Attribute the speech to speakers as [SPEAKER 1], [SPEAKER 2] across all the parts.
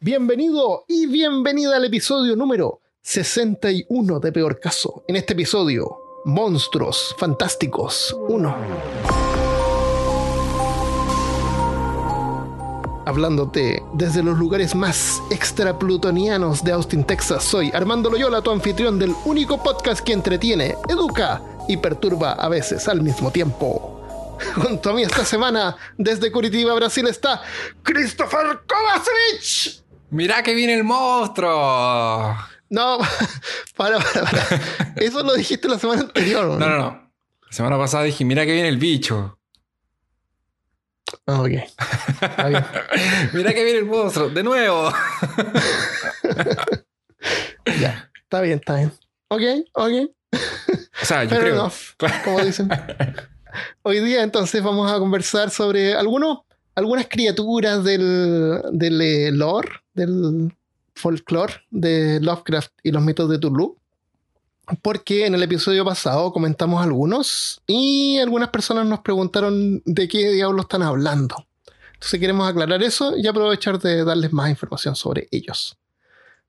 [SPEAKER 1] Bienvenido y bienvenida al episodio número 61 de Peor Caso. En este episodio, Monstruos Fantásticos 1. Hablándote desde los lugares más extraplutonianos de Austin, Texas, soy Armando Loyola, tu anfitrión del único podcast que entretiene, educa y perturba a veces al mismo tiempo. Junto a mí esta semana, desde Curitiba, Brasil, está Christopher Kovacevic.
[SPEAKER 2] Mirá que viene el monstruo.
[SPEAKER 1] No, para, para, para. Eso lo dijiste la semana anterior.
[SPEAKER 2] No, no, no. La semana pasada dije, mira que viene el bicho.
[SPEAKER 1] Ah, ok.
[SPEAKER 2] Mira que viene el monstruo. De nuevo.
[SPEAKER 1] ya, está bien, está bien. Ok, ok.
[SPEAKER 2] O sea, yo
[SPEAKER 1] Fair
[SPEAKER 2] creo.
[SPEAKER 1] enough, como dicen. Hoy día entonces vamos a conversar sobre algunos, algunas criaturas del, del eh, lore, del folclore de Lovecraft y los mitos de Tulu. Porque en el episodio pasado comentamos algunos y algunas personas nos preguntaron de qué diablos están hablando. Entonces queremos aclarar eso y aprovechar de darles más información sobre ellos.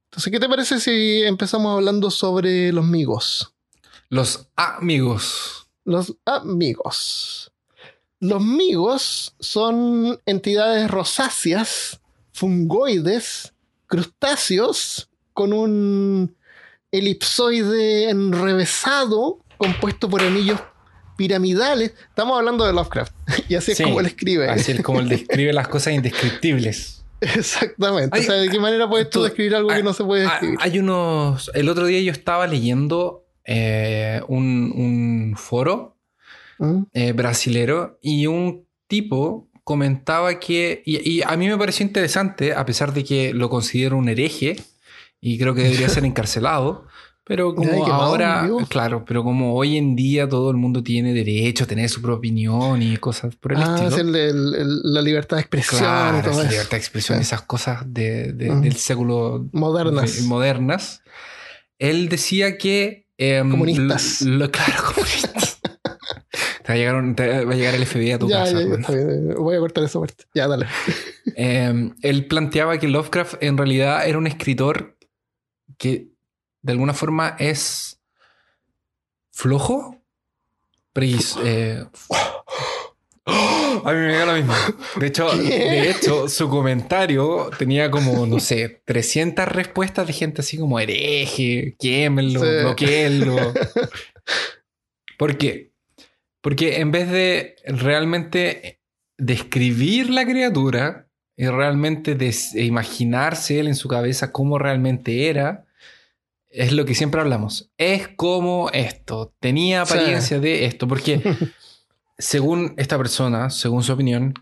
[SPEAKER 1] Entonces, ¿qué te parece si empezamos hablando sobre los migos?
[SPEAKER 2] Los amigos.
[SPEAKER 1] Los amigos. Los migos son entidades rosáceas, fungoides, crustáceos, con un elipsoide enrevesado compuesto por anillos piramidales. Estamos hablando de Lovecraft. Y así es
[SPEAKER 2] Sí,
[SPEAKER 1] como él escribe.
[SPEAKER 2] Así es como él describe las cosas indescriptibles.
[SPEAKER 1] Exactamente.
[SPEAKER 2] Hay-
[SPEAKER 1] o sea, ¿de qué manera puedes tú
[SPEAKER 2] tú-
[SPEAKER 1] describir algo que
[SPEAKER 2] hay-
[SPEAKER 1] no se puede
[SPEAKER 2] Ah,
[SPEAKER 1] describir?
[SPEAKER 2] Hay unos. El otro día yo estaba leyendo eh, un, un foro
[SPEAKER 1] ¿Mm?
[SPEAKER 2] eh, brasilero y un tipo comentaba que, y, y a mí me pareció interesante, a pesar de que lo considero un hereje y creo que debería ser encarcelado, pero como ahora, claro, pero como hoy en día todo el mundo tiene derecho a tener su propia opinión y cosas por el
[SPEAKER 1] Ah,
[SPEAKER 2] estilo.
[SPEAKER 1] es el- el- el- la libertad de expresión y
[SPEAKER 2] Claro,
[SPEAKER 1] todo
[SPEAKER 2] esa
[SPEAKER 1] eso.
[SPEAKER 2] libertad de expresión,
[SPEAKER 1] Sí.
[SPEAKER 2] esas cosas de, de-
[SPEAKER 1] Mm.
[SPEAKER 2] del século
[SPEAKER 1] Modernas.
[SPEAKER 2] de- modernas. Él decía que. em,
[SPEAKER 1] Comunistas.
[SPEAKER 2] lo- lo- claro, comunistas. Te, va a llegar un- te va a llegar el FBI a tu
[SPEAKER 1] Ya,
[SPEAKER 2] casa.
[SPEAKER 1] ya, ya,
[SPEAKER 2] hermano.
[SPEAKER 1] está bien. Voy a cortar esa parte. Ya, dale.
[SPEAKER 2] Em, él planteaba que Lovecraft en realidad era un escritor que de alguna forma es flojo. Pris- eh, a mí me dio lo mismo. De hecho,
[SPEAKER 1] ¿Qué?
[SPEAKER 2] de hecho, su comentario tenía como, no sé, 300 respuestas de gente así como hereje, quémenlo,
[SPEAKER 1] Sí.
[SPEAKER 2] bloqueenlo. ¿Por qué? Porque en vez de realmente describir la criatura y realmente e imaginarse él en su cabeza cómo realmente era, es lo que siempre hablamos. Es como esto, tenía
[SPEAKER 1] Sí.
[SPEAKER 2] apariencia de esto, porque según esta persona, según su opinión,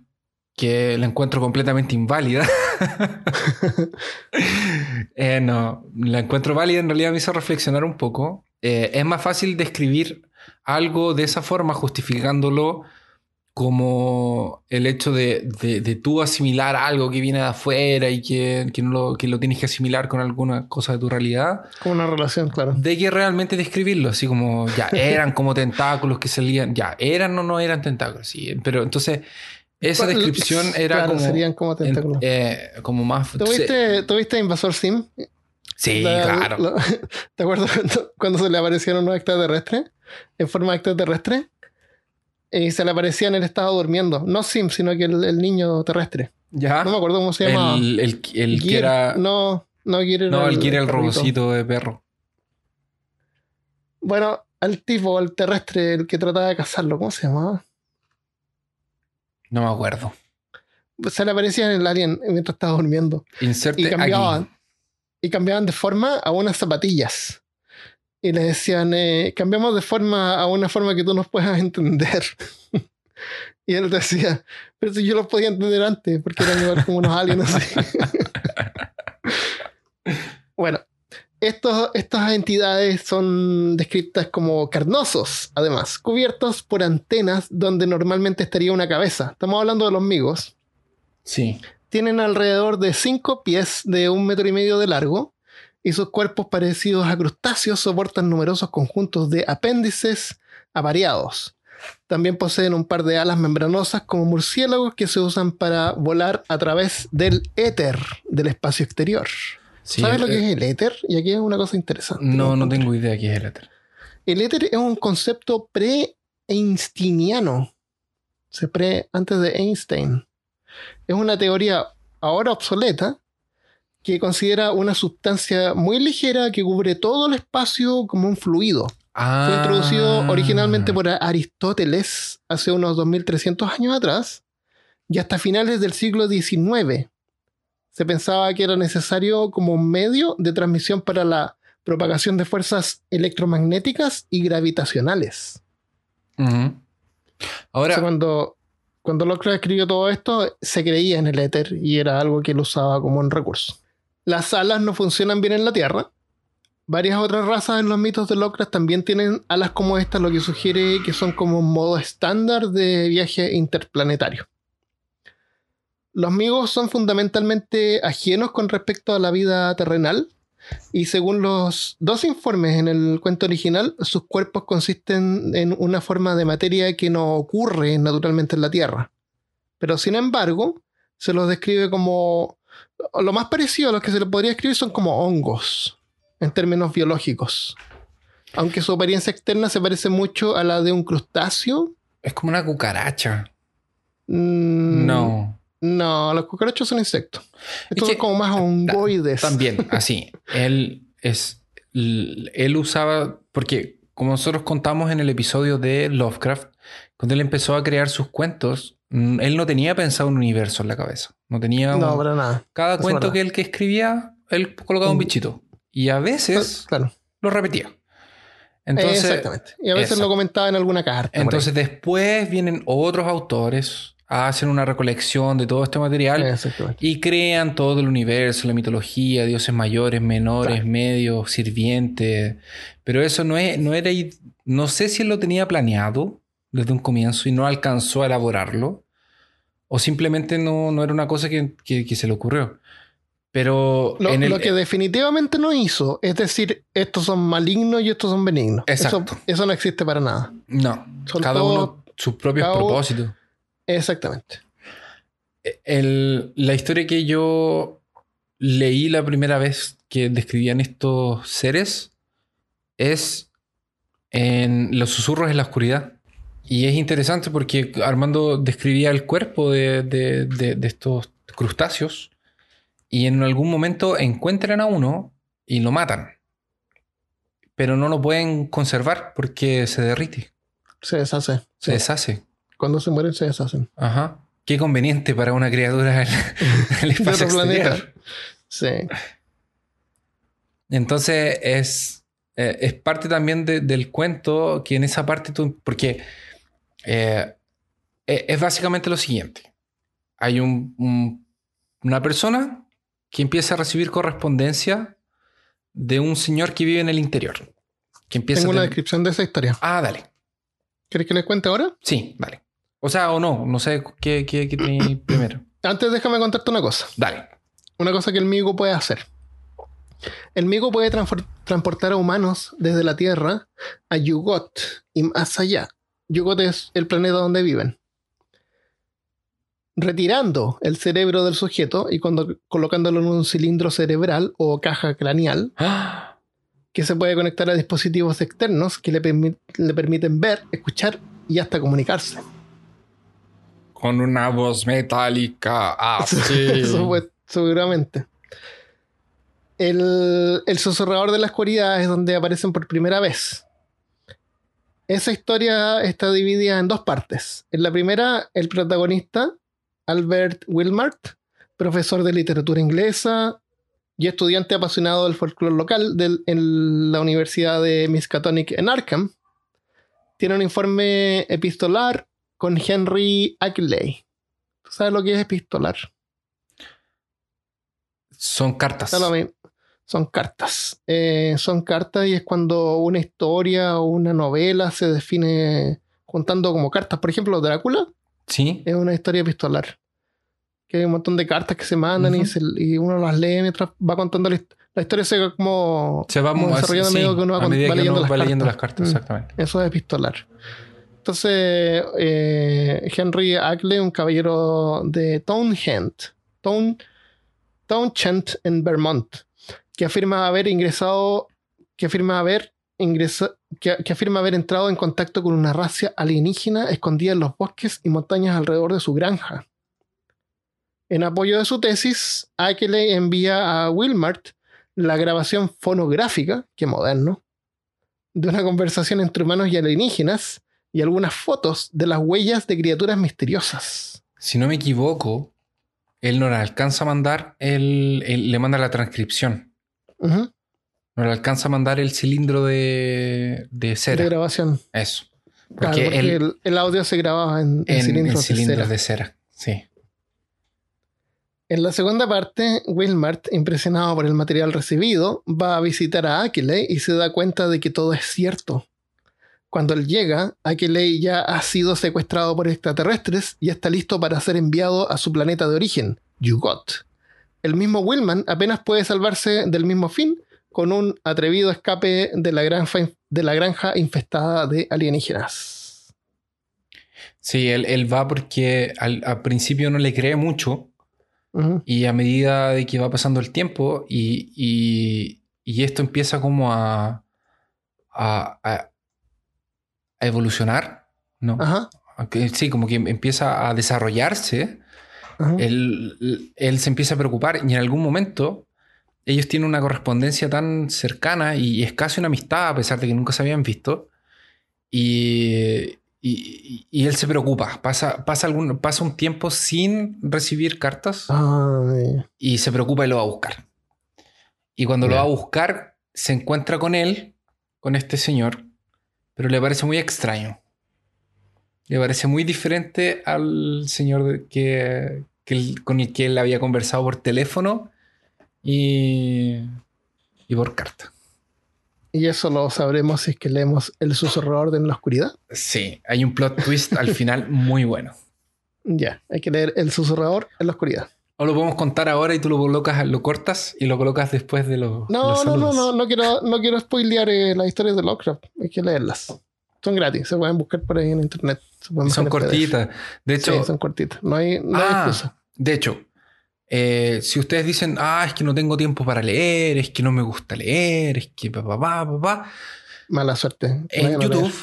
[SPEAKER 2] que la encuentro completamente inválida. Eh, no, la encuentro válida, en realidad me hizo reflexionar un poco. Eh, es más fácil describir algo de esa forma, justificándolo como el hecho de, de- de tú asimilar algo que viene de afuera y que, que no lo, que lo tienes que asimilar con alguna cosa de tu realidad,
[SPEAKER 1] Como una relación, claro.
[SPEAKER 2] de que realmente describirlo, así como ya eran como tentáculos que salían, ya eran o no eran tentáculos, sí, pero entonces esa descripción era
[SPEAKER 1] claro,
[SPEAKER 2] como,
[SPEAKER 1] serían como
[SPEAKER 2] en-
[SPEAKER 1] tentáculos.
[SPEAKER 2] eh, como más...
[SPEAKER 1] ¿Tuviste, ¿Tuviste Invasor Sim?
[SPEAKER 2] Sí,
[SPEAKER 1] La-
[SPEAKER 2] claro.
[SPEAKER 1] la- ¿Te acuerdas cuando, cuando se le aparecieron unos extraterrestres? En forma extraterrestre. Y se le aparecía en el estado durmiendo. No Sim, sino que el, el niño terrestre.
[SPEAKER 2] ¿Ya?
[SPEAKER 1] No me acuerdo cómo se llama.
[SPEAKER 2] El, el, el que era. No,
[SPEAKER 1] No, no, Gear era
[SPEAKER 2] el que era el robocito de perro.
[SPEAKER 1] Bueno, al tipo, al terrestre, el que trataba de cazarlo, ¿cómo se llamaba?
[SPEAKER 2] No me acuerdo.
[SPEAKER 1] Se le aparecía en el alien mientras estaba durmiendo.
[SPEAKER 2] Inserte
[SPEAKER 1] Y cambiaban.
[SPEAKER 2] aquí.
[SPEAKER 1] Y cambiaban de forma a unas zapatillas. Y le decían, eh, cambiamos de forma a una forma que tú nos puedas entender. y él decía, pero si yo los podía entender antes, porque eran igual como unos aliens así. bueno, estos, estas entidades son descritas como carnosos, además, cubiertos por antenas donde normalmente estaría una cabeza. Estamos hablando de los migos
[SPEAKER 2] Sí.
[SPEAKER 1] tienen alrededor de 5 pies de un metro y medio de largo y sus cuerpos parecidos a crustáceos soportan numerosos conjuntos de apéndices avariados. También poseen un par de alas membranosas como murciélagos que se usan para volar a través del éter del espacio exterior.
[SPEAKER 2] Sí,
[SPEAKER 1] ¿Sabes lo
[SPEAKER 2] eh,
[SPEAKER 1] que es el éter? Y aquí es una cosa interesante.
[SPEAKER 2] No, no tengo idea qué es el éter.
[SPEAKER 1] El éter es un concepto pre-einsteiniano. Se pre antes de Einstein. Es una teoría ahora obsoleta que considera una sustancia muy ligera que cubre todo el espacio como un fluido.
[SPEAKER 2] Ah.
[SPEAKER 1] Fue introducido originalmente por Aristóteles hace unos 2300 años atrás y hasta finales del siglo XIX se pensaba que era necesario como un medio de transmisión para la propagación de fuerzas electromagnéticas y gravitacionales.
[SPEAKER 2] Ahora,
[SPEAKER 1] O sea, cuando, cuando Lovecraft escribió todo esto, se creía en el éter y era algo que él usaba como un recurso. Las alas no funcionan bien en la Tierra. Varias otras razas en los mitos de Lovecraft también tienen alas como esta, lo que sugiere que son como un modo estándar de viaje interplanetario. Los migos son fundamentalmente ajenos con respecto a la vida terrenal y según los dos informes en el cuento original, sus cuerpos consisten en una forma de materia que no ocurre naturalmente en la Tierra. Pero sin embargo, se los describe como... Lo más parecido a lo que se le podría escribir son como hongos, en términos biológicos. Aunque su apariencia externa se parece mucho a la de un crustáceo.
[SPEAKER 2] es como una cucaracha.
[SPEAKER 1] mm,
[SPEAKER 2] No.
[SPEAKER 1] No, los cucarachos son insectos. Estos
[SPEAKER 2] que-
[SPEAKER 1] son como más hongoides.
[SPEAKER 2] También, así. Él es. Él usaba. Porque, como nosotros contamos en el episodio de Lovecraft, cuando él empezó a crear sus cuentos, él no tenía pensado un universo en la cabeza. No tenía.
[SPEAKER 1] No,
[SPEAKER 2] un-
[SPEAKER 1] para nada.
[SPEAKER 2] cada
[SPEAKER 1] es
[SPEAKER 2] cuento
[SPEAKER 1] verdad.
[SPEAKER 2] que él que escribía, él colocaba un
[SPEAKER 1] Mm.
[SPEAKER 2] bichito. Y a veces
[SPEAKER 1] Claro.
[SPEAKER 2] lo repetía. Entonces,
[SPEAKER 1] Exactamente. Y a veces
[SPEAKER 2] exacto.
[SPEAKER 1] lo comentaba en alguna carta.
[SPEAKER 2] entonces después vienen otros autores, hacen una recolección de todo este material y crean todo el universo, la mitología, dioses mayores, menores,
[SPEAKER 1] Claro.
[SPEAKER 2] medios, sirvientes. Pero eso no, es, no era. No sé si él lo tenía planeado desde un comienzo y no alcanzó a elaborarlo. O simplemente no, no era una cosa que, que- que se le ocurrió. Pero
[SPEAKER 1] Lo,
[SPEAKER 2] en el,
[SPEAKER 1] lo que definitivamente no hizo es decir, estos son malignos y estos son benignos.
[SPEAKER 2] Exacto.
[SPEAKER 1] Eso, eso no existe para nada.
[SPEAKER 2] No,
[SPEAKER 1] Son
[SPEAKER 2] cada
[SPEAKER 1] todos-
[SPEAKER 2] uno sus propios propósitos.
[SPEAKER 1] Exactamente.
[SPEAKER 2] El- la historia que yo leí la primera vez que describían estos seres es en Los susurros en la oscuridad. Y es interesante porque Armando describía el cuerpo de, de- de- de estos crustáceos y en algún momento encuentran a uno y lo matan. Pero no lo pueden conservar porque se derrite,
[SPEAKER 1] Se deshace.
[SPEAKER 2] se
[SPEAKER 1] Sí.
[SPEAKER 2] deshace.
[SPEAKER 1] Cuando se mueren se deshacen.
[SPEAKER 2] Ajá. Qué conveniente para una criatura en el
[SPEAKER 1] De
[SPEAKER 2] espacio exterior.
[SPEAKER 1] Sí.
[SPEAKER 2] Entonces es, eh, es parte también de- del cuento que en esa parte tú... Porque eh, eh, es básicamente lo siguiente. Hay un- un- una persona que empieza a recibir correspondencia de un señor que vive en el interior. Que empieza
[SPEAKER 1] Tengo
[SPEAKER 2] a
[SPEAKER 1] una
[SPEAKER 2] tener-
[SPEAKER 1] descripción de esa historia.
[SPEAKER 2] Ah, dale.
[SPEAKER 1] ¿Quieres que les cuente ahora?
[SPEAKER 2] Sí, dale. O sea, o no. No sé qué, qué, qué primero.
[SPEAKER 1] Antes déjame contarte una cosa.
[SPEAKER 2] Dale.
[SPEAKER 1] Una cosa que el Migo puede hacer. El Migo puede transportar a humanos desde la Tierra a Yugot y más allá. Yugot es el planeta donde viven. Retirando el cerebro del sujeto y cuando, colocándolo en un cilindro cerebral o caja craneal
[SPEAKER 2] ¡Ah!
[SPEAKER 1] que se puede conectar a dispositivos externos que le, permi- le permiten ver, escuchar y hasta comunicarse.
[SPEAKER 2] Con una voz metálica. Ah, sí.
[SPEAKER 1] Eso fue seguramente. El, el susurrador de la oscuridad es donde aparecen por primera vez. Esa historia está dividida en dos partes. En la primera, el protagonista, Albert Wilmart, profesor de literatura inglesa y estudiante apasionado del folclore local del- en la Universidad de Miskatonic en Arkham, tiene un informe epistolar con Henry Ackley. ¿Tú sabes lo que es epistolar?
[SPEAKER 2] Son cartas.
[SPEAKER 1] Está lo mismo. Son cartas. Eh, son cartas y es cuando una historia o una novela se define juntando como cartas. Por ejemplo, Drácula
[SPEAKER 2] Sí.
[SPEAKER 1] es una historia epistolar. Que hay un montón de cartas que se mandan y,
[SPEAKER 2] Ujú.
[SPEAKER 1] se- y uno las lee mientras va contando la, la historia. Se va como,
[SPEAKER 2] Se va
[SPEAKER 1] como
[SPEAKER 2] mo-
[SPEAKER 1] desarrollando a
[SPEAKER 2] sí,
[SPEAKER 1] medida que uno va,
[SPEAKER 2] a medida
[SPEAKER 1] va
[SPEAKER 2] que
[SPEAKER 1] leyendo,
[SPEAKER 2] uno
[SPEAKER 1] las,
[SPEAKER 2] va leyendo las
[SPEAKER 1] cartas. Mm,
[SPEAKER 2] exactamente.
[SPEAKER 1] Eso es epistolar. Entonces, eh, Henry Ackley, un caballero de Townshend, Town, Townshend en Vermont, que afirma haber ingresado, que afirma haber ingresado, que, que afirma haber entrado en contacto con una raza alienígena escondida en los bosques y montañas alrededor de su granja. En apoyo de su tesis, Ackley envía a Wilmart la grabación fonográfica, que moderno, de una conversación entre humanos y alienígenas y algunas fotos de las huellas de criaturas misteriosas.
[SPEAKER 2] Si no me equivoco, él no le alcanza a mandar, él le manda la transcripción. No le alcanza a mandar el cilindro de, de
[SPEAKER 1] De
[SPEAKER 2] cera.
[SPEAKER 1] grabación.
[SPEAKER 2] Eso.
[SPEAKER 1] Claro,
[SPEAKER 2] Porque
[SPEAKER 1] porque
[SPEAKER 2] él-
[SPEAKER 1] el, el audio se grababa en, en
[SPEAKER 2] en,
[SPEAKER 1] cilindros,
[SPEAKER 2] en
[SPEAKER 1] de cera.
[SPEAKER 2] de cera. Sí.
[SPEAKER 1] En la segunda parte, Wilmart, impresionado por el material recibido, va a visitar a Akele y se da cuenta de que todo es cierto. Cuando él llega, Akele ya ha sido secuestrado por extraterrestres y está listo para ser enviado a su planeta de origen, Yugot. El mismo Willman apenas puede salvarse del mismo fin con un atrevido escape de la granja, de la granja infestada de alienígenas.
[SPEAKER 2] Sí, él, él va porque al, al principio no le cree mucho y a medida de que va pasando el tiempo y, y- y esto empieza como a, a, a- a evolucionar, ¿no?
[SPEAKER 1] Ajá.
[SPEAKER 2] Sí, como que empieza a desarrollarse. Él, él se empieza a preocupar y en algún momento ellos tienen una correspondencia tan cercana y es casi una amistad a pesar de que nunca se habían visto y, y- y él se preocupa, pasa, pasa, algún, pasa un tiempo sin recibir cartas
[SPEAKER 1] Ay,
[SPEAKER 2] y se preocupa y lo va a buscar. Y cuando lo va a buscar, se encuentra con él, con este señor, pero le parece muy extraño. Le parece muy diferente al señor que, que él- con el que él había conversado por teléfono y, y por carta.
[SPEAKER 1] Y eso lo sabremos si es que leemos El susurrador en la oscuridad.
[SPEAKER 2] Sí, hay un plot twist al final muy bueno.
[SPEAKER 1] Ya, hay que leer El susurrador en la oscuridad.
[SPEAKER 2] O lo podemos contar ahora y tú lo colocas, lo cortas y lo colocas después de los.
[SPEAKER 1] No,
[SPEAKER 2] los
[SPEAKER 1] no, no, no, no quiero, no quiero spoilear eh, las historias de Lovecraft. Hay que leerlas. Son gratis, se pueden buscar por ahí en internet.
[SPEAKER 2] Son cortitas. De hecho,
[SPEAKER 1] Sí, son cortitas. No hay, no hay
[SPEAKER 2] Ah,
[SPEAKER 1] excusa.
[SPEAKER 2] de hecho, eh, si ustedes dicen, ah, es que no tengo tiempo para leer, es que no me gusta leer, es que papá, papá, papá,
[SPEAKER 1] Mala suerte.
[SPEAKER 2] en
[SPEAKER 1] leer.
[SPEAKER 2] YouTube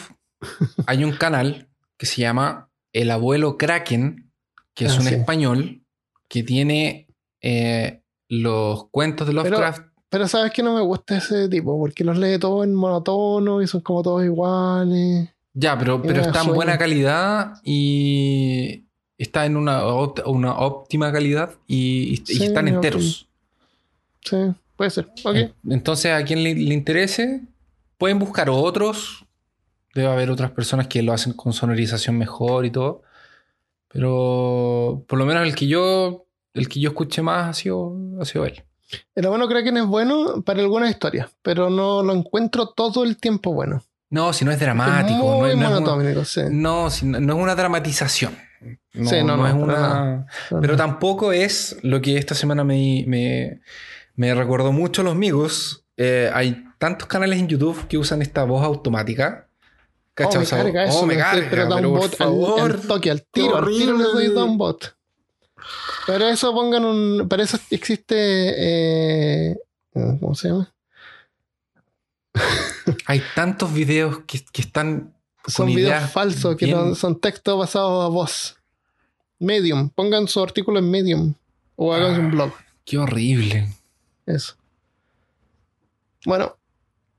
[SPEAKER 2] hay un canal que se llama El Abuelo Kraken, que es
[SPEAKER 1] Ah,
[SPEAKER 2] un
[SPEAKER 1] sí.
[SPEAKER 2] español que tiene eh, los cuentos de Lovecraft.
[SPEAKER 1] Pero sabes que no me gusta ese tipo, porque los lee todos en monotono y son como todos iguales.
[SPEAKER 2] ya, pero, pero está en buena calidad y está en una, una óptima calidad y, y
[SPEAKER 1] Sí,
[SPEAKER 2] están enteros.
[SPEAKER 1] Sí, puede ser. Ok.
[SPEAKER 2] En- Entonces, a quien le, le interese, pueden buscar otros. Debe haber otras personas que lo hacen con sonorización mejor y todo. Pero por lo menos el que yo, el que yo escuché más ha sido, ha sido él.
[SPEAKER 1] El abuelo Kraken es bueno para algunas historias, pero no lo encuentro todo el tiempo bueno.
[SPEAKER 2] No, si no es
[SPEAKER 1] Es
[SPEAKER 2] dramático. no, es, no es un-
[SPEAKER 1] sí.
[SPEAKER 2] no, si no- no es una dramatización. No,
[SPEAKER 1] Sí, no,
[SPEAKER 2] es una. Pero tampoco es lo que esta semana me, me, me recordó mucho a los amigos. Eh, hay tantos canales en YouTube que usan esta voz automática.
[SPEAKER 1] Oh,
[SPEAKER 2] ¿Cachai?
[SPEAKER 1] me
[SPEAKER 2] O sea,
[SPEAKER 1] carga eso.
[SPEAKER 2] oh, me
[SPEAKER 1] me-
[SPEAKER 2] carga,
[SPEAKER 1] pero
[SPEAKER 2] pero por
[SPEAKER 1] bot al-
[SPEAKER 2] favor.
[SPEAKER 1] al, toque, al tiro, al tiro les doy
[SPEAKER 2] horrible.
[SPEAKER 1] Pero eso pongan un. Para eso existe. eh, ¿Cómo se llama?
[SPEAKER 2] Hay tantos videos que, que están
[SPEAKER 1] Son videos falsos, que no- son textos basados a voz. Medium. Pongan su artículo en Medium. O hagan
[SPEAKER 2] Ah.
[SPEAKER 1] un blog.
[SPEAKER 2] Qué horrible.
[SPEAKER 1] Eso. Bueno,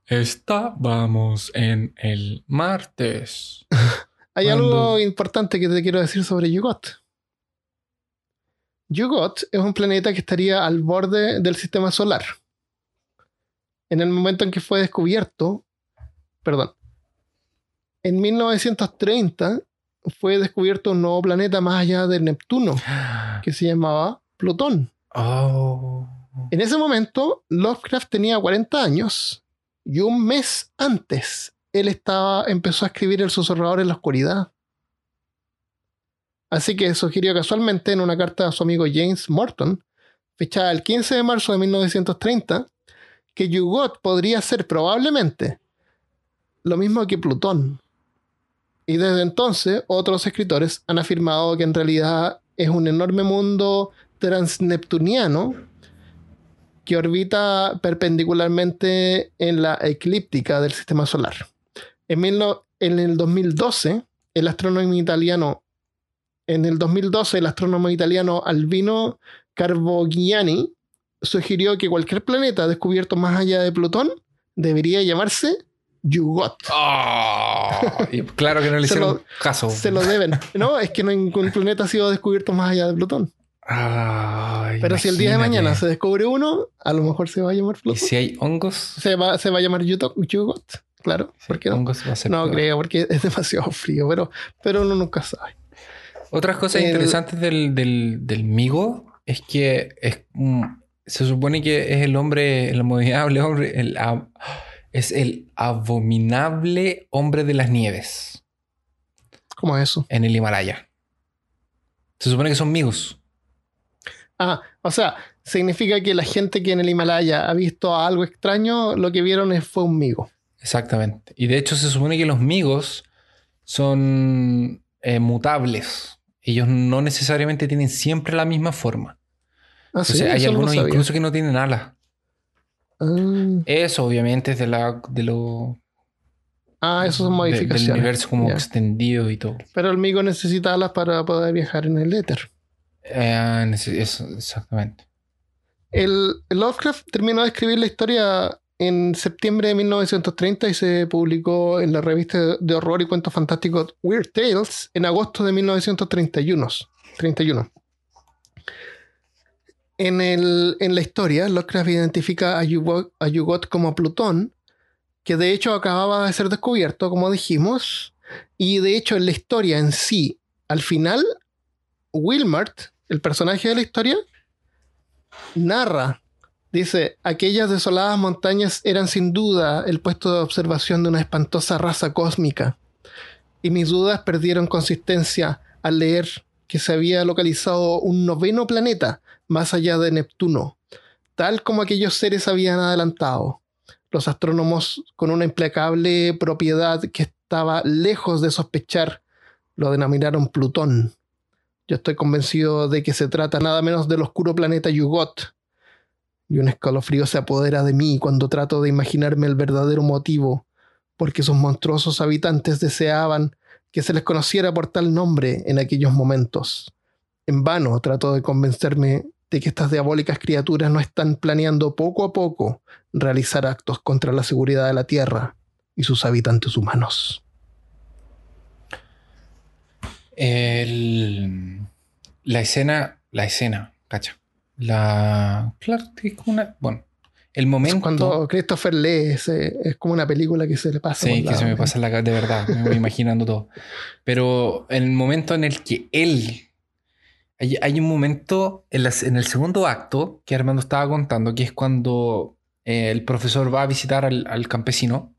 [SPEAKER 2] Estábamos en el martes.
[SPEAKER 1] hay
[SPEAKER 2] Cuando-
[SPEAKER 1] algo importante que te quiero decir sobre Yugot. Yugot es un planeta que estaría al borde del sistema solar. En el momento en que fue descubierto, perdón, en 1930 fue descubierto un nuevo planeta más allá de Neptuno, que se llamaba Plutón.
[SPEAKER 2] Oh.
[SPEAKER 1] En ese momento, Lovecraft tenía 40 años y un mes antes él estaba, empezó a escribir El susurrador en la oscuridad. Así que sugirió casualmente en una carta a su amigo James Morton, fechada el 15 de marzo de 1930, que Yugot podría ser probablemente lo mismo que Plutón. Y desde entonces, otros escritores han afirmado que en realidad es un enorme mundo transneptuniano que orbita perpendicularmente en la eclíptica del sistema solar. En, en el 2012, el astrónomo italiano en el 2012, el astrónomo italiano Albino Carbogiani sugirió que cualquier planeta descubierto más allá de Plutón debería llamarse Yugot.
[SPEAKER 2] Ah, claro que no le hicieron caso.
[SPEAKER 1] Se lo deben. No, es que ningún planeta ha sido descubierto más allá de Plutón. Pero si el día de mañana se descubre uno, a lo mejor se va a llamar Plutón.
[SPEAKER 2] ¿Y si hay hongos?
[SPEAKER 1] Se va, se va a llamar Yugot. Claro. ¿Por qué no? No creo, porque es demasiado frío, pero, pero uno nunca sabe.
[SPEAKER 2] Otras cosas interesantes del, del, Migo es que es, se supone que es el hombre, el abominable hombre, el, es el abominable hombre de las nieves.
[SPEAKER 1] ¿Cómo es eso?
[SPEAKER 2] En el Himalaya. Se supone que son migos.
[SPEAKER 1] Ah, o sea, significa que la gente que en el Himalaya ha visto algo extraño, lo que vieron fue un migo.
[SPEAKER 2] Exactamente. Y de hecho se supone que los migos son eh, mutables. Ellos no necesariamente tienen siempre la misma forma. Ah, ¿sí? hay algunos incluso que no tienen alas. Ah. Eso obviamente es de la de lo
[SPEAKER 1] Ah, eso son modificaciones. del
[SPEAKER 2] universo como extendido y todo.
[SPEAKER 1] Pero el migo necesita alas para poder viajar en el éter.
[SPEAKER 2] Eh, exactamente.
[SPEAKER 1] El, Lovecraft terminó de escribir la historia en septiembre de 1930 y se publicó en la revista de horror y cuentos fantásticos Weird Tales en agosto de 1931. 31. En, el, en la historia, Lovecraft identifica a Yugot, a Yugot como Plutón, que de hecho acababa de ser descubierto, como dijimos, y de hecho en la historia en sí, al final, Wilmart el personaje de la historia, narra, dice, aquellas desoladas montañas eran sin duda el puesto de observación de una espantosa raza cósmica, y mis dudas perdieron consistencia al leer que se había localizado un noveno planeta más allá de Neptuno, tal como aquellos seres habían adelantado. Los astrónomos, con una implacable propiedad que estaba lejos de sospechar, lo denominaron Plutón. Yo estoy convencido de que se trata nada menos del oscuro planeta Yugot. Y un escalofrío se apodera de mí cuando trato de imaginarme el verdadero motivo, porque sus monstruosos habitantes deseaban que se les conociera por tal nombre en aquellos momentos. En vano trato de convencerme de que estas diabólicas criaturas no están planeando poco a poco realizar actos contra la seguridad de la Tierra y sus habitantes humanos.
[SPEAKER 2] La escena, la escena, cacha. La. Claro, es como una. Bueno, el momento.
[SPEAKER 1] cuando Christopher lee, es, como una película que se le pasa.
[SPEAKER 2] Sí, que se me pasa la de verdad, me voy imaginando todo. Pero el momento en el que él. Hay, un momento en, en, el segundo acto que Armando estaba contando, que es cuando eh, el profesor va a visitar al, al campesino.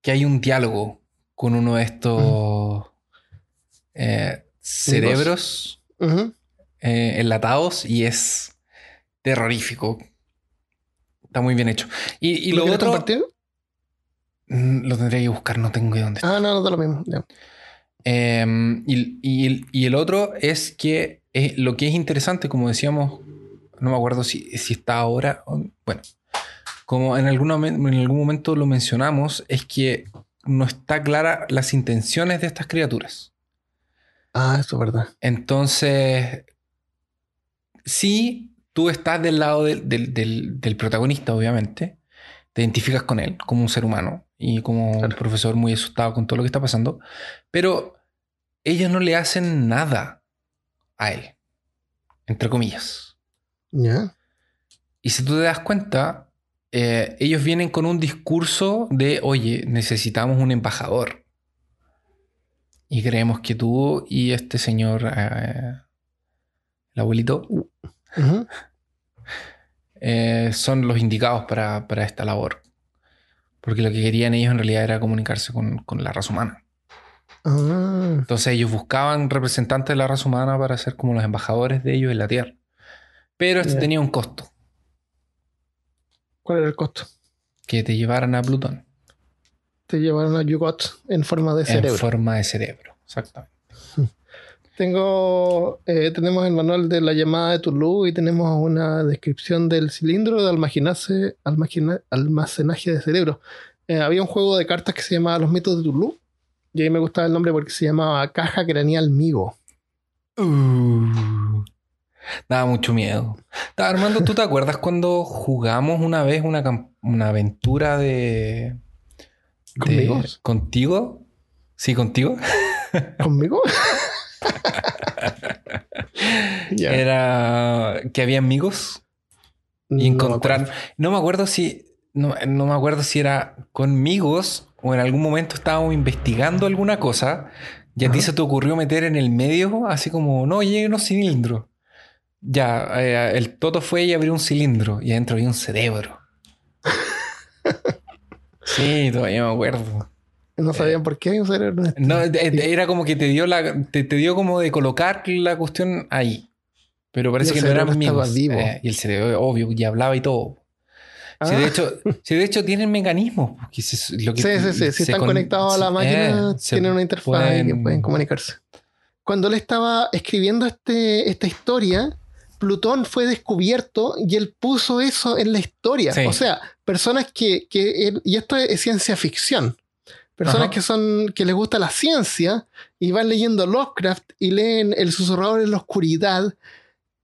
[SPEAKER 2] Que hay un diálogo con uno de estos eh, cerebros eh, enlatados y es terrorífico. Está muy bien hecho. Y, lo otro. Compartir? Mm, lo tendría que buscar, no tengo idea dónde
[SPEAKER 1] está. Ah, no, no da lo mismo.
[SPEAKER 2] Em, y, el otro es que lo que es interesante, como decíamos, no me acuerdo si, si está ahora. Bueno, como en algún, en algún momento lo mencionamos, es que no está clara las intenciones de estas criaturas.
[SPEAKER 1] Ah, eso es verdad.
[SPEAKER 2] Entonces, sí, tú estás del lado del, protagonista, obviamente. Te identificas con él como un ser humano y como un profesor muy asustado con todo lo que está pasando. Pero ellos no le hacen nada a él. Entre comillas.
[SPEAKER 1] Ya.
[SPEAKER 2] Y si tú te das cuenta, eh, ellos vienen con un discurso de, oye, necesitamos un embajador. Y creemos que tú y este señor, eh, el abuelito, eh, son los indicados para, esta labor. Porque lo que querían ellos en realidad era comunicarse con, la raza humana.
[SPEAKER 1] Ah.
[SPEAKER 2] Entonces ellos buscaban representantes de la raza humana para ser como los embajadores de ellos en la Tierra. Pero esto tenía un costo.
[SPEAKER 1] ¿Cuál era el costo?
[SPEAKER 2] Que te llevaran a Plutón.
[SPEAKER 1] te llevaron a Yugot en forma de cerebro.
[SPEAKER 2] En forma de cerebro, exactamente.
[SPEAKER 1] Tengo, eh, tenemos el manual de la llamada de Tulu y tenemos una descripción del cilindro de almacenarse, almacenaje de cerebro. Eh, había un juego de cartas que se llamaba Los mitos de Tulu y ahí me gustaba el nombre porque se llamaba Caja Craneal Migo.
[SPEAKER 2] Uh, daba mucho miedo. Armando, ¿tú te acuerdas cuando jugamos una vez una, una aventura de...
[SPEAKER 1] ¿Conmigo?
[SPEAKER 2] ¿Contigo? Sí, contigo.
[SPEAKER 1] ¿Conmigo?
[SPEAKER 2] Era que había amigos y encontrar. No me acuerdo si. No, me acuerdo si era conmigos o en algún momento estábamos investigando alguna cosa y a ti se te ocurrió meter en el medio, así como, no, llegue unos cilindros. Ya, eh, el Toto fue y abrió un cilindro y adentro había un cerebro. sí, todavía me acuerdo.
[SPEAKER 1] No sabían por qué
[SPEAKER 2] No, era como que te dio la, te, dio como de colocar la cuestión ahí. Pero parece que no eran. Vivo. Eh, y el cerebro, obvio, y hablaba y todo. Si, de ah. hecho, si de hecho tienen mecanismos.
[SPEAKER 1] sí, sí, sí. Si están conectados a la máquina, eh, tienen una interfaz y pueden comunicarse. Cuando él estaba escribiendo este, esta historia, Plutón fue descubierto y él puso eso en la historia. O sea, personas que, que y esto es ciencia ficción. Personas que son que les gusta la ciencia y van leyendo Lovecraft y leen El susurrador en la oscuridad,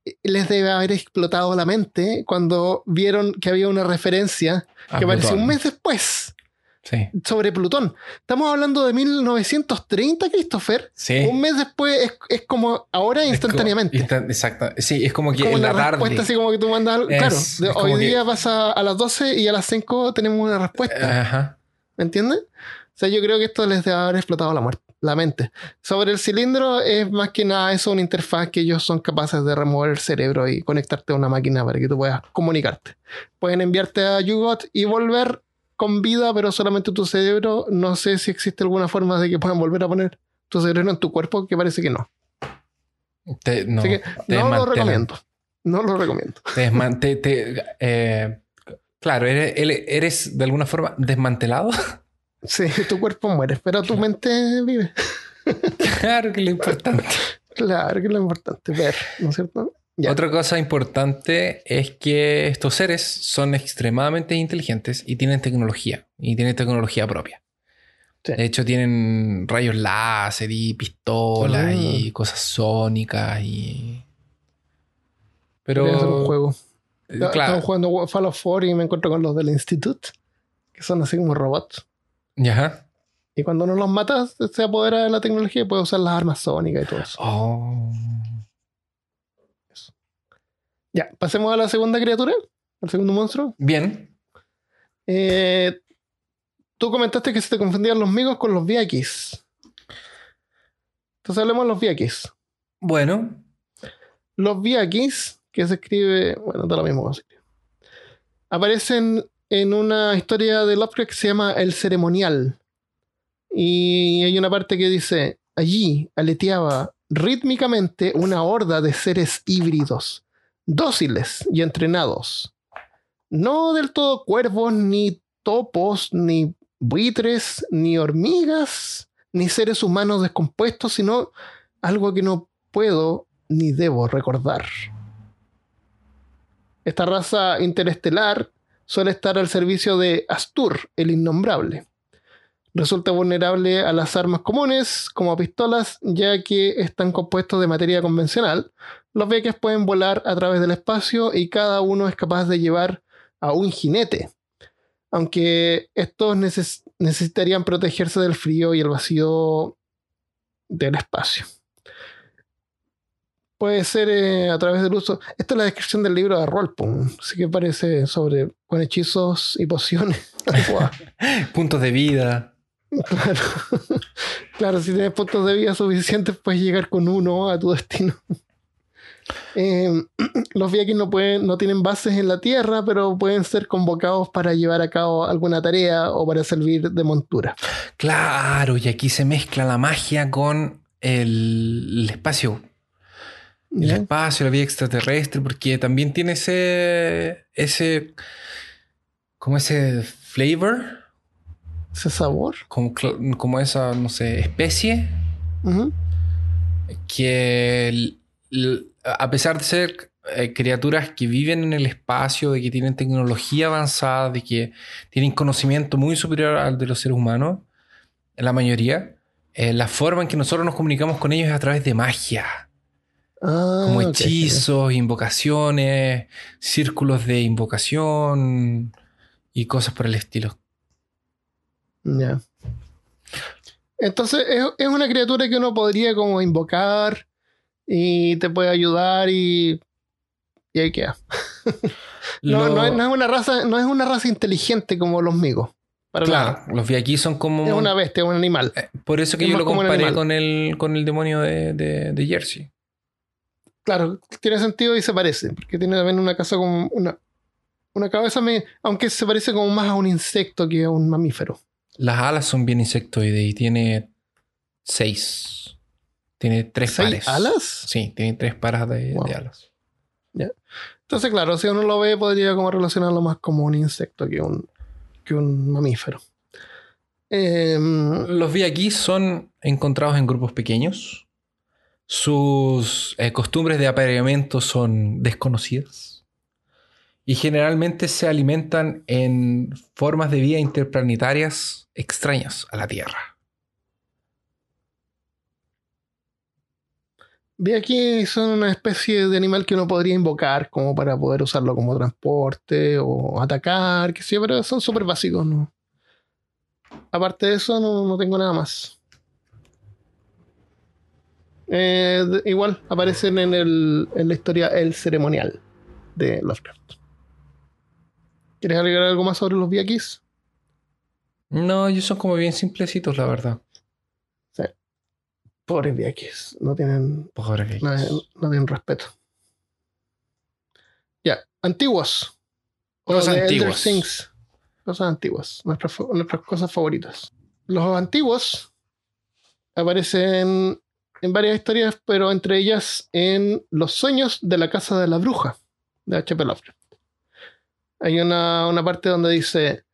[SPEAKER 1] eh, les debe haber explotado la mente cuando vieron que había una referencia que apareció un mes después sobre Plutón. Estamos hablando de 1930, Christopher. Un mes después es, como ahora instantáneamente.
[SPEAKER 2] exacto. Sí, es como que
[SPEAKER 1] en la respuesta así como que tú mandas Claro, hoy día pasa a las 12 y a las 5 tenemos una respuesta. Ajá. ¿Me entiendes? Sea, yo creo que esto les debe haber explotado la, muerte, la mente. Sobre el cilindro, es más que nada eso, una interfaz que ellos son capaces de remover el cerebro y conectarte a una máquina para que tú puedas comunicarte. Pueden enviarte a Yugot y volver con vida, pero solamente tu cerebro. No sé si existe alguna forma de que puedan volver a poner tu cerebro en tu cuerpo, que parece que no.
[SPEAKER 2] no, Así que
[SPEAKER 1] no lo recomiendo. No lo recomiendo.
[SPEAKER 2] Eh, claro, eres, eres de alguna forma desmantelado.
[SPEAKER 1] Sí, tu cuerpo muere, pero tu mente vive.
[SPEAKER 2] claro que es lo importante.
[SPEAKER 1] Claro que es lo importante, ver, ¿no es cierto?
[SPEAKER 2] Otra cosa importante es que estos seres son extremadamente inteligentes y tienen tecnología, y tienen tecnología propia. De hecho, tienen rayos láser y pistolas y ah. cosas sónicas y.
[SPEAKER 1] Pero. un juego. Eh, claro. Estamos jugando Fallout 4 y me encuentro con los del Institute, que son así como robots.
[SPEAKER 2] Ajá.
[SPEAKER 1] Y cuando no los matas, se apodera de la tecnología y puede usar las armas sónicas y todo eso.
[SPEAKER 2] Oh.
[SPEAKER 1] Ya, pasemos a la segunda criatura, al segundo monstruo.
[SPEAKER 2] Bien.
[SPEAKER 1] Eh, tú comentaste que se te confundían los migos con los viakis. Entonces hablemos de los viakis.
[SPEAKER 2] Bueno.
[SPEAKER 1] Los viakis, que se escribe, bueno, da lo mismo Aparecen en una historia de Lovecraft que se llama El Ceremonial. Y hay una parte que dice, allí aleteaba rítmicamente una horda de seres híbridos, dóciles y entrenados. No del todo cuervos, ni topos, ni buitres, ni hormigas, ni seres humanos descompuestos, sino algo que no puedo ni debo recordar. Esta raza interestelar suele estar al servicio de Astur, el innombrable. Resulta vulnerable a las armas comunes, como pistolas, ya que están compuestos de materia convencional. Los beques pueden volar a través del espacio y cada uno es capaz de llevar a un jinete. Aunque estos necesitarían protegerse del frío y el vacío del espacio puede ser eh, a través del uso. Esta es la descripción del libro de Rolpon, así que parece sobre con hechizos y pociones.
[SPEAKER 2] puntos de vida.
[SPEAKER 1] Claro. claro, si tienes puntos de vida suficientes, puedes llegar con uno a tu destino. Em, los Vikings no, pueden, no tienen bases en la tierra, pero pueden ser convocados para llevar a cabo alguna tarea o para servir de montura.
[SPEAKER 2] Claro, y aquí se mezcla la magia con el espacio el espacio, la vida extraterrestre, porque también tiene ese, ese, como ese flavor
[SPEAKER 1] ese sabor.
[SPEAKER 2] Como, como esa, no sé, especie
[SPEAKER 1] Ujú.
[SPEAKER 2] que l- l- a pesar de ser eh, criaturas que viven en el espacio, de que tienen tecnología avanzada, de que tienen conocimiento muy superior al de los seres humanos, la mayoría, eh, la forma en que nosotros nos comunicamos con ellos es a través de magia,
[SPEAKER 1] Ah,
[SPEAKER 2] como
[SPEAKER 1] ok.
[SPEAKER 2] hechizos, invocaciones, círculos de invocación y cosas por el estilo.
[SPEAKER 1] Ya. Entonces es, es una criatura que uno podría como invocar y te puede ayudar y, y ahí queda. No,
[SPEAKER 2] Lo-
[SPEAKER 1] no es, no es una raza, no es una raza inteligente como los migos. Para
[SPEAKER 2] claro,
[SPEAKER 1] nada.
[SPEAKER 2] los vi aquí son como...
[SPEAKER 1] Es una bestia, es un animal.
[SPEAKER 2] eh, Por eso que
[SPEAKER 1] es
[SPEAKER 2] yo lo comparé con el, con el demonio de, de- de Jersey.
[SPEAKER 1] Claro, tiene sentido y se parece, porque tiene también una casa como una, una cabeza, me- aunque se parece como más a un insecto que a un mamífero.
[SPEAKER 2] Las alas son bien insectoides y tiene seis. Tiene tres
[SPEAKER 1] ¿Seis
[SPEAKER 2] pares.
[SPEAKER 1] alas?
[SPEAKER 2] Sí, tiene tres pares de,
[SPEAKER 1] Wow.
[SPEAKER 2] de alas.
[SPEAKER 1] Entonces, claro, si uno lo ve, podría como relacionarlo más como un insecto que un, que un mamífero. Em,
[SPEAKER 2] Los vi aquí son encontrados en grupos pequeños. Sus eh, costumbres de apareamiento son desconocidas. Y generalmente se alimentan en formas de vida interplanetarias extrañas a la Tierra.
[SPEAKER 1] vi aquí son una especie de animal que uno podría invocar como para poder usarlo como transporte o atacar, que sé, pero son súper básicos, ¿no? Aparte de eso, no, no tengo nada más. Eh, igual aparecen en, el, en la historia El Ceremonial de Lovecraft. ¿Quieres agregar algo más sobre los Viakis?
[SPEAKER 2] No, ellos son como bien simplecitos, la verdad.
[SPEAKER 1] Pobres Viakis, no tienen
[SPEAKER 2] Pobre que-
[SPEAKER 1] No, no tienen respeto. Ya, antiguos.
[SPEAKER 2] Cosas antiguas.
[SPEAKER 1] Things. Cosas antiguas. Nuestras, nuestras cosas favoritas. Los antiguos aparecen en varias historias, pero entre ellas en Los sueños de la casa de la bruja de H.P. Lovecraft. Hay una, una parte donde dice: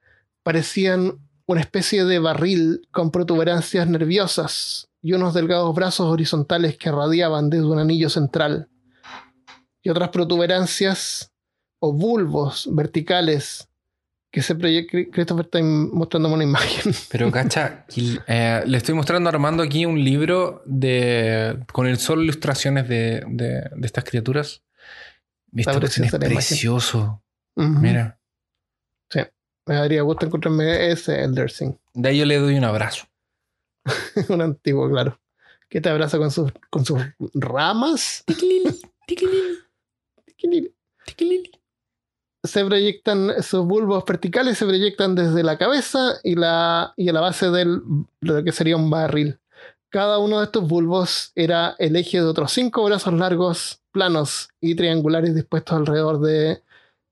[SPEAKER 1] parecían una especie de barril con protuberancias nerviosas y unos delgados brazos horizontales que radiaban desde un anillo central, y otras protuberancias o bulbos verticales que se proyectan. Christopher está mostrándome una imagen.
[SPEAKER 2] Pero cacha, eh, le estoy mostrando a Armando aquí un libro de con el solo ilustraciones de, de- de estas criaturas. Esta es precioso. Mira,
[SPEAKER 1] Me daría gusto encontrarme ese Elder Thing.
[SPEAKER 2] de ahí yo le doy un abrazo.
[SPEAKER 1] un antiguo, claro. Que te abraza con sus, con sus ramas. se proyectan, sus bulbos verticales se proyectan desde la cabeza y, la, y a la base del, de lo que sería un barril. Cada uno de estos bulbos era el eje de otros cinco brazos largos, planos y triangulares dispuestos alrededor de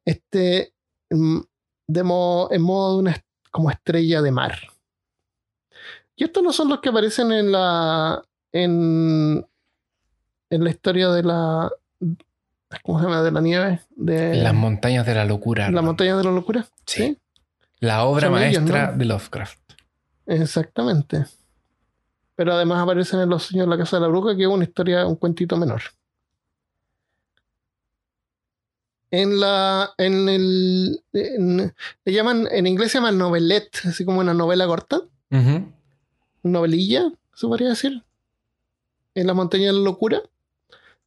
[SPEAKER 1] este, mm, de mo- en modo de una como estrella de mar. Y estos no son los que aparecen en la, en, en la historia de la, ¿cómo se llama? De la nieve, de
[SPEAKER 2] Las montañas de la locura.
[SPEAKER 1] la
[SPEAKER 2] Armando.
[SPEAKER 1] montaña de la locura.
[SPEAKER 2] Sí. La obra
[SPEAKER 1] Son ellos,
[SPEAKER 2] maestra
[SPEAKER 1] ¿no?
[SPEAKER 2] de Lovecraft.
[SPEAKER 1] Exactamente. Pero además aparecen en Los Sueños de la Casa de la Bruja, que es una historia, un cuentito menor. En la. En el. en- le llaman. En inglés se llama novelette, así como una novela corta. Novelilla, se podría decir. En la montaña de la locura.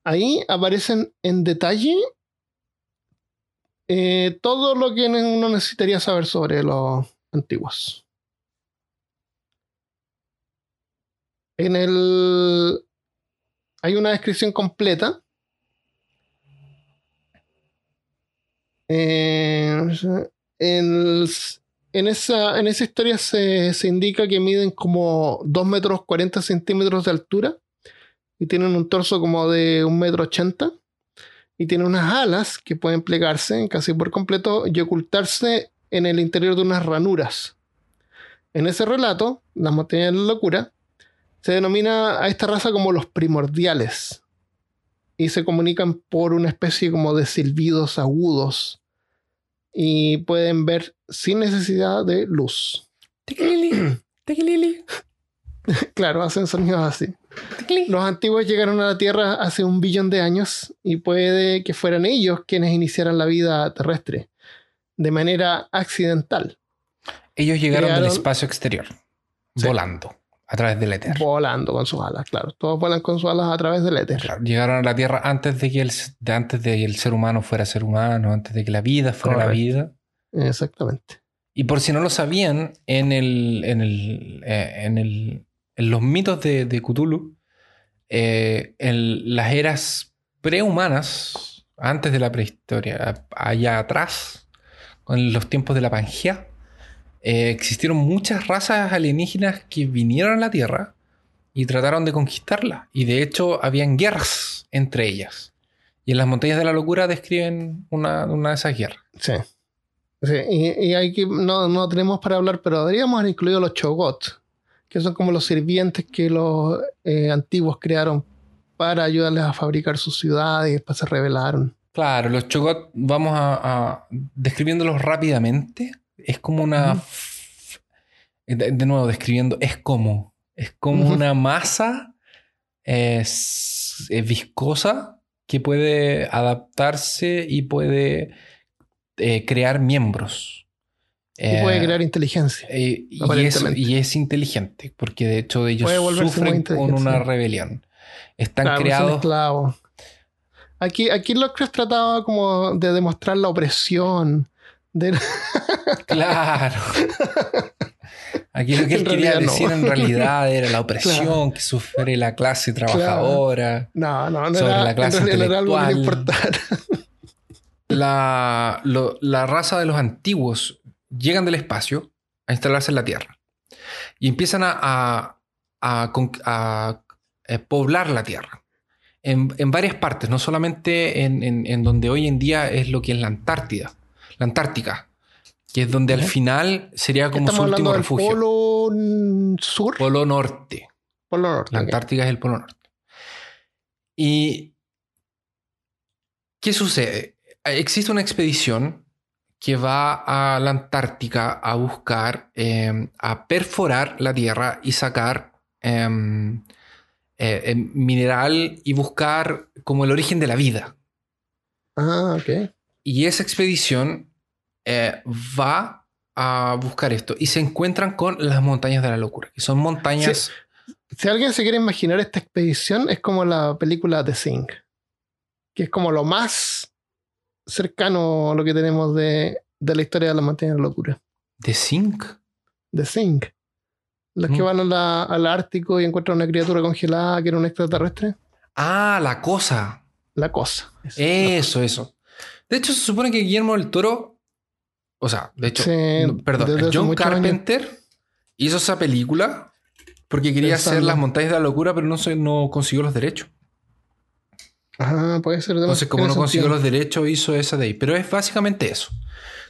[SPEAKER 1] Ahí aparecen en detalle eh, todo lo que uno necesitaría saber sobre los antiguos. En el. Hay una descripción completa. Eh, en, esa, en esa historia se, se indica que miden como 2 metros 40 centímetros de altura y tienen un torso como de 1 metro 80 y tienen unas alas que pueden plegarse casi por completo y ocultarse en el interior de unas ranuras. En ese relato, las montañas de la locura, se denomina a esta raza como los primordiales y se comunican por una especie como de silbidos agudos y pueden ver sin necesidad de luz.
[SPEAKER 2] Tequilili, tequilili.
[SPEAKER 1] Claro, hacen sonidos así. Los antiguos llegaron a la Tierra hace un billón de años y puede que fueran ellos quienes iniciaran la vida terrestre de manera accidental.
[SPEAKER 2] Ellos llegaron
[SPEAKER 1] Crearon-
[SPEAKER 2] del espacio exterior,
[SPEAKER 1] Sí.
[SPEAKER 2] volando a través del éter.
[SPEAKER 1] Volando con sus alas, claro. Todos vuelan con sus alas a través del éter.
[SPEAKER 2] Claro, llegaron a la Tierra antes de que el, de antes de que el ser humano fuera ser humano, antes de que la vida fuera la vida.
[SPEAKER 1] Exactamente.
[SPEAKER 2] Y por si no lo sabían, en el, en el, eh, en el, en los mitos de, de Cthulhu, eh, en las eras prehumanas, antes de la prehistoria, allá atrás, en los tiempos de la Pangea, eh, existieron muchas razas alienígenas que vinieron a la Tierra y trataron de conquistarla. Y de hecho, habían guerras entre ellas. Y en las montañas de la locura describen una, una de esas guerras.
[SPEAKER 1] Sí. Sí, y, hay que, no, no tenemos para hablar, pero deberíamos haber incluido los Chogot, que son como los sirvientes que los eh, antiguos crearon para ayudarles a fabricar sus ciudades y después se rebelaron.
[SPEAKER 2] Claro, los Chogot, vamos a, a- describiéndolos rápidamente. Es como una. De, de nuevo, describiendo, es como. Es como una masa es, es viscosa que puede adaptarse y puede eh, crear miembros.
[SPEAKER 1] Y puede
[SPEAKER 2] Eh,
[SPEAKER 1] crear inteligencia.
[SPEAKER 2] eh, y, es,
[SPEAKER 1] aparentemente.
[SPEAKER 2] y es inteligente, porque de hecho ellos sufren con una rebelión. Están
[SPEAKER 1] Claro,
[SPEAKER 2] creados.
[SPEAKER 1] Aquí, aquí Lovecraft trataba como de demostrar la opresión. De...
[SPEAKER 2] Claro. Aquí lo que él quería
[SPEAKER 1] no.
[SPEAKER 2] decir en realidad era la opresión
[SPEAKER 1] Claro.
[SPEAKER 2] que sufre la clase trabajadora.
[SPEAKER 1] No, no, no
[SPEAKER 2] Sobre
[SPEAKER 1] era,
[SPEAKER 2] la clase intelectual. La, lo- la raza de los antiguos llegan del espacio a instalarse en la Tierra y empiezan a, a- a eh, poblar la Tierra en, en varias partes, no solamente en, en- en donde hoy en día es lo que es la Antártida, la Antártica, que es donde al final sería como su último
[SPEAKER 1] del
[SPEAKER 2] refugio.
[SPEAKER 1] polo sur,
[SPEAKER 2] Polo Norte.
[SPEAKER 1] polo norte.
[SPEAKER 2] La. Antártica es el Polo Norte. ¿Y qué sucede? Existe una expedición que va a la Antártica a buscar, eh, a perforar la Tierra y sacar em, eh, em, mineral y buscar como el origen de la vida.
[SPEAKER 1] Ah, ok.
[SPEAKER 2] Y esa expedición eh, va a buscar esto y se encuentran con las montañas de la locura, que son montañas...
[SPEAKER 1] Si alguien se quiere imaginar esta expedición, es como la película The Thing, que es como lo más cercano a lo que tenemos de, de la historia de la montaña de la locura.
[SPEAKER 2] de zinc.
[SPEAKER 1] The Thing. Los que
[SPEAKER 2] Mm.
[SPEAKER 1] van a la- al Ártico y encuentran una criatura congelada que era un extraterrestre.
[SPEAKER 2] Ah, la cosa.
[SPEAKER 1] La cosa. Eso.
[SPEAKER 2] Eso, eso. De hecho, se supone que Guillermo del Toro, o sea, de hecho,
[SPEAKER 1] Sí,
[SPEAKER 2] no,
[SPEAKER 1] desde
[SPEAKER 2] perdón, John Carpenter hizo esa película porque quería hacer las montañas de la locura, pero no, se, no consiguió los derechos.
[SPEAKER 1] Ajá, puede ser.
[SPEAKER 2] Entonces, como no consiguió los derechos, hizo esa de ahí. Pero es básicamente eso.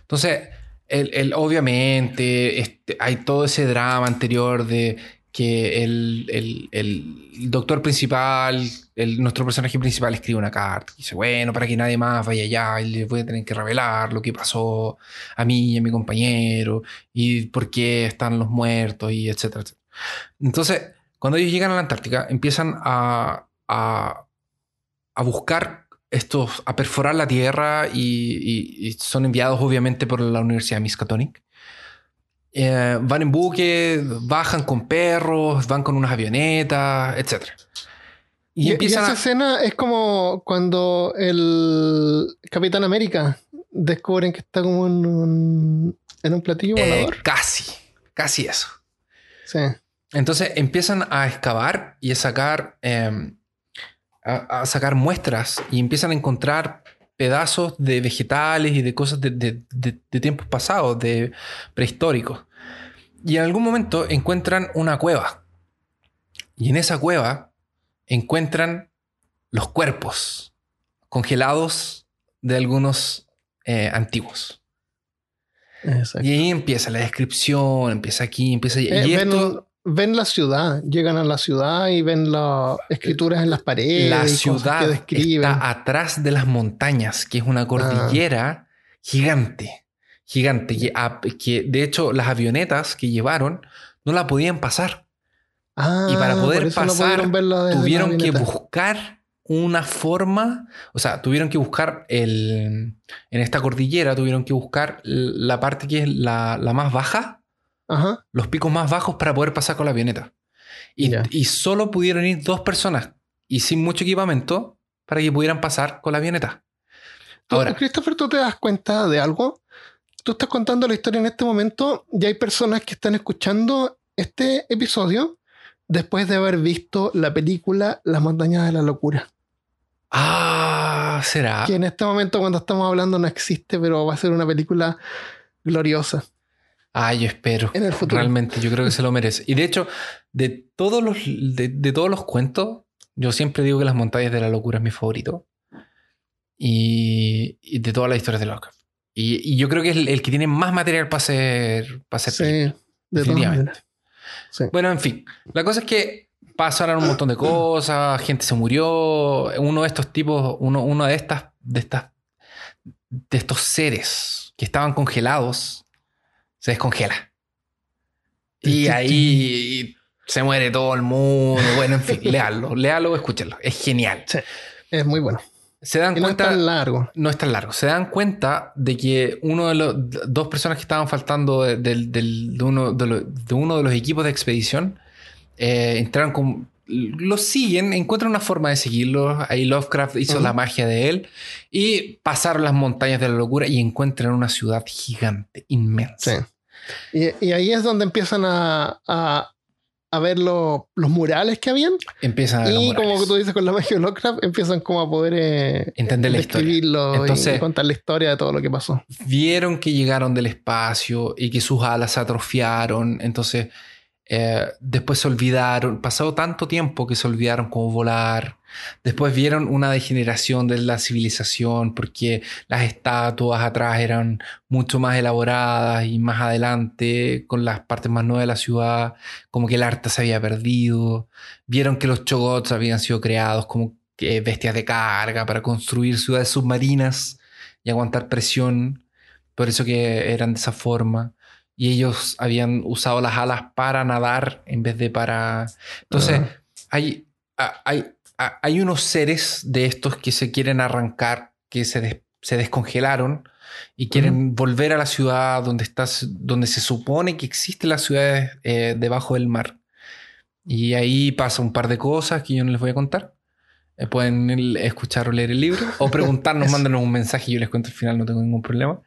[SPEAKER 2] Entonces, el, el- obviamente, este, hay todo ese drama anterior de que el, el- el doctor principal, el- nuestro personaje principal, escribe una carta. Y dice, bueno, para que nadie más vaya allá y le voy a tener que revelar lo que pasó a mí y a mi compañero y por qué están los muertos y etcétera, etcétera. Entonces, cuando ellos llegan a la Antártica, empiezan a, a, a buscar estos, a perforar la Tierra y, y- y son enviados obviamente por la Universidad Miskatonic. Eh, van en buque, bajan con perros, van con unas avionetas, etc. Y, empiezan
[SPEAKER 1] esa
[SPEAKER 2] a...
[SPEAKER 1] escena es como cuando el Capitán América descubren que está como en un, en un platillo
[SPEAKER 2] eh,
[SPEAKER 1] volador.
[SPEAKER 2] casi, casi eso.
[SPEAKER 1] Sí.
[SPEAKER 2] Entonces empiezan a excavar y a sacar, eh, a, a sacar muestras y empiezan a encontrar pedazos de vegetales y de cosas de, de- de- de tiempos pasados, de prehistóricos. Y en algún momento encuentran una cueva. Y en esa cueva encuentran los cuerpos congelados de algunos eh, antiguos.
[SPEAKER 1] Exacto.
[SPEAKER 2] Y ahí empieza la descripción, empieza aquí, empieza allá.
[SPEAKER 1] Eh,
[SPEAKER 2] y esto...
[SPEAKER 1] ven la ciudad, llegan a la ciudad y ven las escrituras en las paredes.
[SPEAKER 2] La ciudad
[SPEAKER 1] que
[SPEAKER 2] está atrás de las montañas, que es una cordillera gigante. gigante que, a- que, de hecho las avionetas que llevaron no la podían pasar.
[SPEAKER 1] Ah,
[SPEAKER 2] Y para poder
[SPEAKER 1] no
[SPEAKER 2] pasar, tuvieron que buscar una forma, o sea, tuvieron que buscar el, en esta cordillera, tuvieron que buscar la parte que es la, la más baja,
[SPEAKER 1] Ajá.
[SPEAKER 2] los picos más bajos para poder pasar con la avioneta. Y, solo pudieron ir dos personas y sin mucho equipamiento para que pudieran pasar con la avioneta.
[SPEAKER 1] Tú,
[SPEAKER 2] Ahora,
[SPEAKER 1] Christopher, ¿tú te das cuenta de algo? Tú estás contando la historia en este momento y hay personas que están escuchando este episodio después de haber visto la película Las montañas de la locura.
[SPEAKER 2] ah, será.
[SPEAKER 1] Que en este momento cuando estamos hablando no existe, pero va a ser una película gloriosa
[SPEAKER 2] Yo espero.
[SPEAKER 1] en el futuro.
[SPEAKER 2] Realmente, yo creo que se lo merece. Y de hecho, de todos los, de, de todos los cuentos, yo siempre digo que Las montañas de la locura es mi favorito. Y, y de todas las historias de Lovecraft. Y, y yo creo que es el, el que tiene más material para ser, para ser
[SPEAKER 1] Sí,
[SPEAKER 2] película,
[SPEAKER 1] de
[SPEAKER 2] definitivamente.
[SPEAKER 1] Sí.
[SPEAKER 2] Bueno, en fin. La cosa es que pasaron un montón de cosas, gente se murió. Uno de estos tipos, uno, uno de estas, de estas, de estos seres que estaban congelados, se descongela. Y ahí se muere todo el mundo. Bueno, en fin, léalo, léalo escúchenlo. Es genial.
[SPEAKER 1] Es muy bueno.
[SPEAKER 2] Se dan
[SPEAKER 1] Y no es
[SPEAKER 2] cuenta.
[SPEAKER 1] tan largo.
[SPEAKER 2] No es tan largo. Se dan cuenta de que uno de los dos personas que estaban faltando de, de uno, de, lo- uno de los equipos de expedición eh, entraron con. Lo siguen, encuentran una forma de seguirlo. Ahí Lovecraft hizo la magia de él y pasaron las montañas de la locura y encuentran una ciudad gigante,
[SPEAKER 1] Sí. Y, y ahí es donde empiezan a, a, a ver lo- los murales que habían.
[SPEAKER 2] Empiezan a ver los
[SPEAKER 1] Y como tú dices con la magia de Lovecraft, empiezan como a poder eh,
[SPEAKER 2] entender la historia. Entonces-
[SPEAKER 1] y contar la historia de todo lo que pasó.
[SPEAKER 2] vieron que llegaron del espacio y que sus alas se atrofiaron, entonces eh, después se olvidaron, pasado tanto tiempo que se olvidaron cómo volar, después vieron una degeneración de la civilización porque las estatuas atrás eran mucho más elaboradas y más adelante con las partes más nuevas de la ciudad, como que el arte se había perdido, vieron que los chogots habían sido creados como que bestias de carga para construir ciudades submarinas y aguantar presión. Por eso que eran de esa forma. Y ellos habían usado las alas para nadar en vez de para... Entonces,
[SPEAKER 1] Ah.
[SPEAKER 2] hay, hay, hay unos seres de estos que se quieren arrancar, que se, des- se descongelaron y quieren volver a la ciudad donde, estás, donde se supone que existen las ciudades eh, debajo del mar. Y ahí pasa un par de cosas que yo no les voy a contar. Eh, pueden escuchar o leer el libro o preguntarnos, mándanos un mensaje y yo les cuento al final, no tengo ningún problema.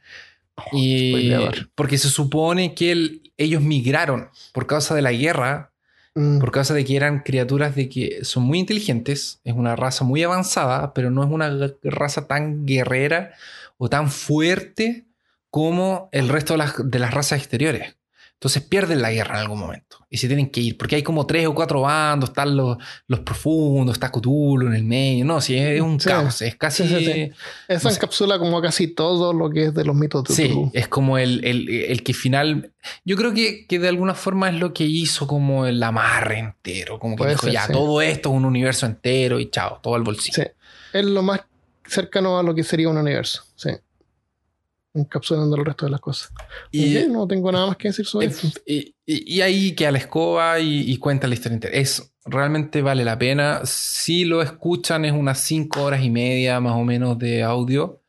[SPEAKER 2] Y porque se supone que el- ellos migraron por causa de la guerra,
[SPEAKER 1] Mm,
[SPEAKER 2] por causa de que eran criaturas de que son muy inteligentes, es una raza muy avanzada, pero no es una raza tan guerrera o tan fuerte como el resto de las, de las razas exteriores. Entonces pierden la guerra en algún momento y se tienen que ir, porque hay como tres o cuatro bandos, están los, los profundos, está Cthulhu en el medio, no, sí, es un
[SPEAKER 1] Sí.
[SPEAKER 2] caos, es casi...
[SPEAKER 1] Sí, sí,
[SPEAKER 2] no sé.
[SPEAKER 1] encapsula como casi todo lo que es de los mitos de
[SPEAKER 2] Sí,
[SPEAKER 1] Cthulhu.
[SPEAKER 2] es como el, el- el que final. Yo creo que, que de alguna forma es lo que hizo como el amarre entero. Como que
[SPEAKER 1] Puede
[SPEAKER 2] dijo,
[SPEAKER 1] ser,
[SPEAKER 2] ya, todo esto es un universo entero y chao, todo al bolsillo.
[SPEAKER 1] Sí. Es lo más cercano a lo que sería un universo. Sí. Encapsulando el resto de las cosas.
[SPEAKER 2] Y,
[SPEAKER 1] Ok, no tengo nada más que decir sobre eso.
[SPEAKER 2] y, y- y ahí queda la escoba y, y cuenta la historia entera. Es realmente vale la pena. Si lo escuchan, es unas cinco horas y media más o menos de audio.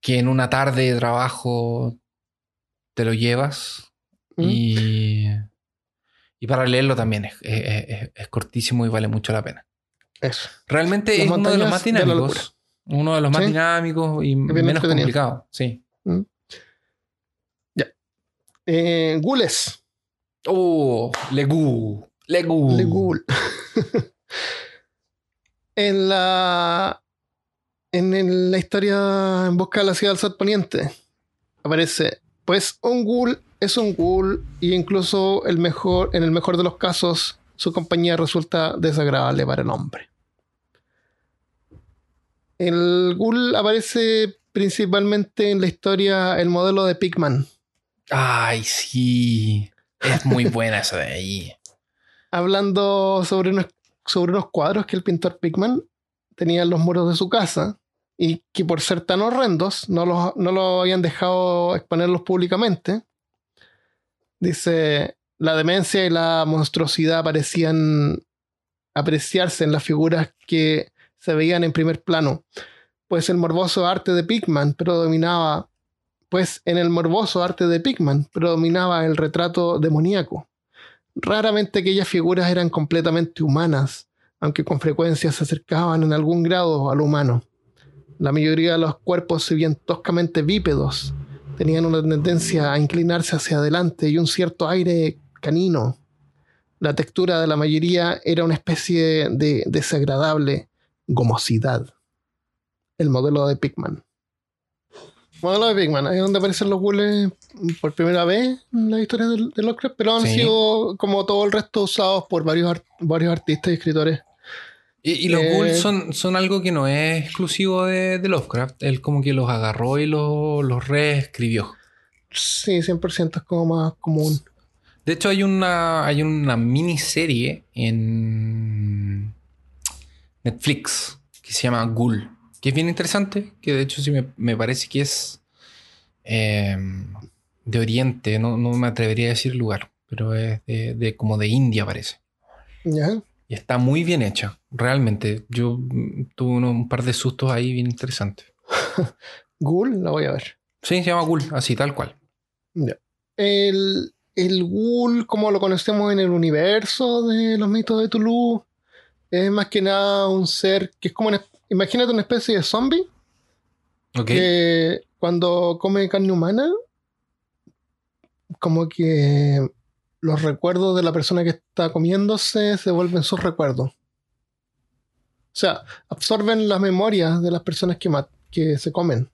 [SPEAKER 2] Que en una tarde de trabajo te lo llevas.
[SPEAKER 1] Mm.
[SPEAKER 2] Y, y para leerlo también es, es- es- es cortísimo y vale mucho la pena.
[SPEAKER 1] Eso.
[SPEAKER 2] Realmente
[SPEAKER 1] Las
[SPEAKER 2] es uno de los más
[SPEAKER 1] de la
[SPEAKER 2] dinámicos. Uno de los más
[SPEAKER 1] Sí.
[SPEAKER 2] dinámicos y menos complicado. Sí.
[SPEAKER 1] Eh, Gules.
[SPEAKER 2] Oh, Legu. Legu.
[SPEAKER 1] En la. En, la historia en busca de la ciudad del sol poniente aparece, pues un ghoul es un ghoul y incluso el mejor, en el mejor de los casos su compañía resulta desagradable para el hombre. El ghoul aparece principalmente en la historia el modelo de Pigman,
[SPEAKER 2] Ay, sí. Es muy buena esa de ahí.
[SPEAKER 1] hablando sobre unos, sobre unos cuadros que el pintor Pigman tenía en los muros de su casa y que por ser tan horrendos no los, no lo habían dejado exponerlos públicamente. Dice, la demencia y la monstruosidad parecían apreciarse en las figuras que se veían en primer plano, pues el morboso arte de Pigman predominaba, pues en el morboso arte de Pigman predominaba el retrato demoníaco. Raramente aquellas figuras eran completamente humanas, aunque con frecuencia se acercaban en algún grado al humano. La mayoría de los cuerpos, si bien toscamente bípedos, tenían una tendencia a inclinarse hacia adelante y un cierto aire canino. La textura de la mayoría era una especie de desagradable gomosidad. El modelo de Pigman. Modelo de Pigman, ahí es donde aparecen los ghouls por primera vez en la historia de, de Lovecraft, pero han
[SPEAKER 2] Sí.
[SPEAKER 1] sido, como todo el resto, usados por varios, ar- varios artistas y escritores.
[SPEAKER 2] Y, y los
[SPEAKER 1] Eh,
[SPEAKER 2] ghouls son, son algo que no es exclusivo de, de Lovecraft. Él como que los agarró y los, los reescribió.
[SPEAKER 1] Sí, 100% es como más común.
[SPEAKER 2] De hecho, hay una, hay una miniserie en Netflix que se llama Ghoul, que es bien interesante, que de hecho sí me, me parece que es eh, de Oriente, no, no me atrevería a decir lugar, pero es de, de- como de India parece.
[SPEAKER 1] ¿Ya?
[SPEAKER 2] Y está muy bien hecha, realmente. Yo mm, tuve uno- un par de sustos ahí bien interesantes.
[SPEAKER 1] Ghoul, la voy a ver.
[SPEAKER 2] Sí, se llama Ghoul, así tal cual.
[SPEAKER 1] El, el ghoul, como lo conocemos en el universo de los mitos de Tulu, es más que nada un ser que es como una, imagínate una especie de zombie
[SPEAKER 2] Ok.
[SPEAKER 1] que cuando come carne humana, como que los recuerdos de la persona que está comiéndose se vuelven sus recuerdos. O sea, absorben las memorias de las personas que, que se comen,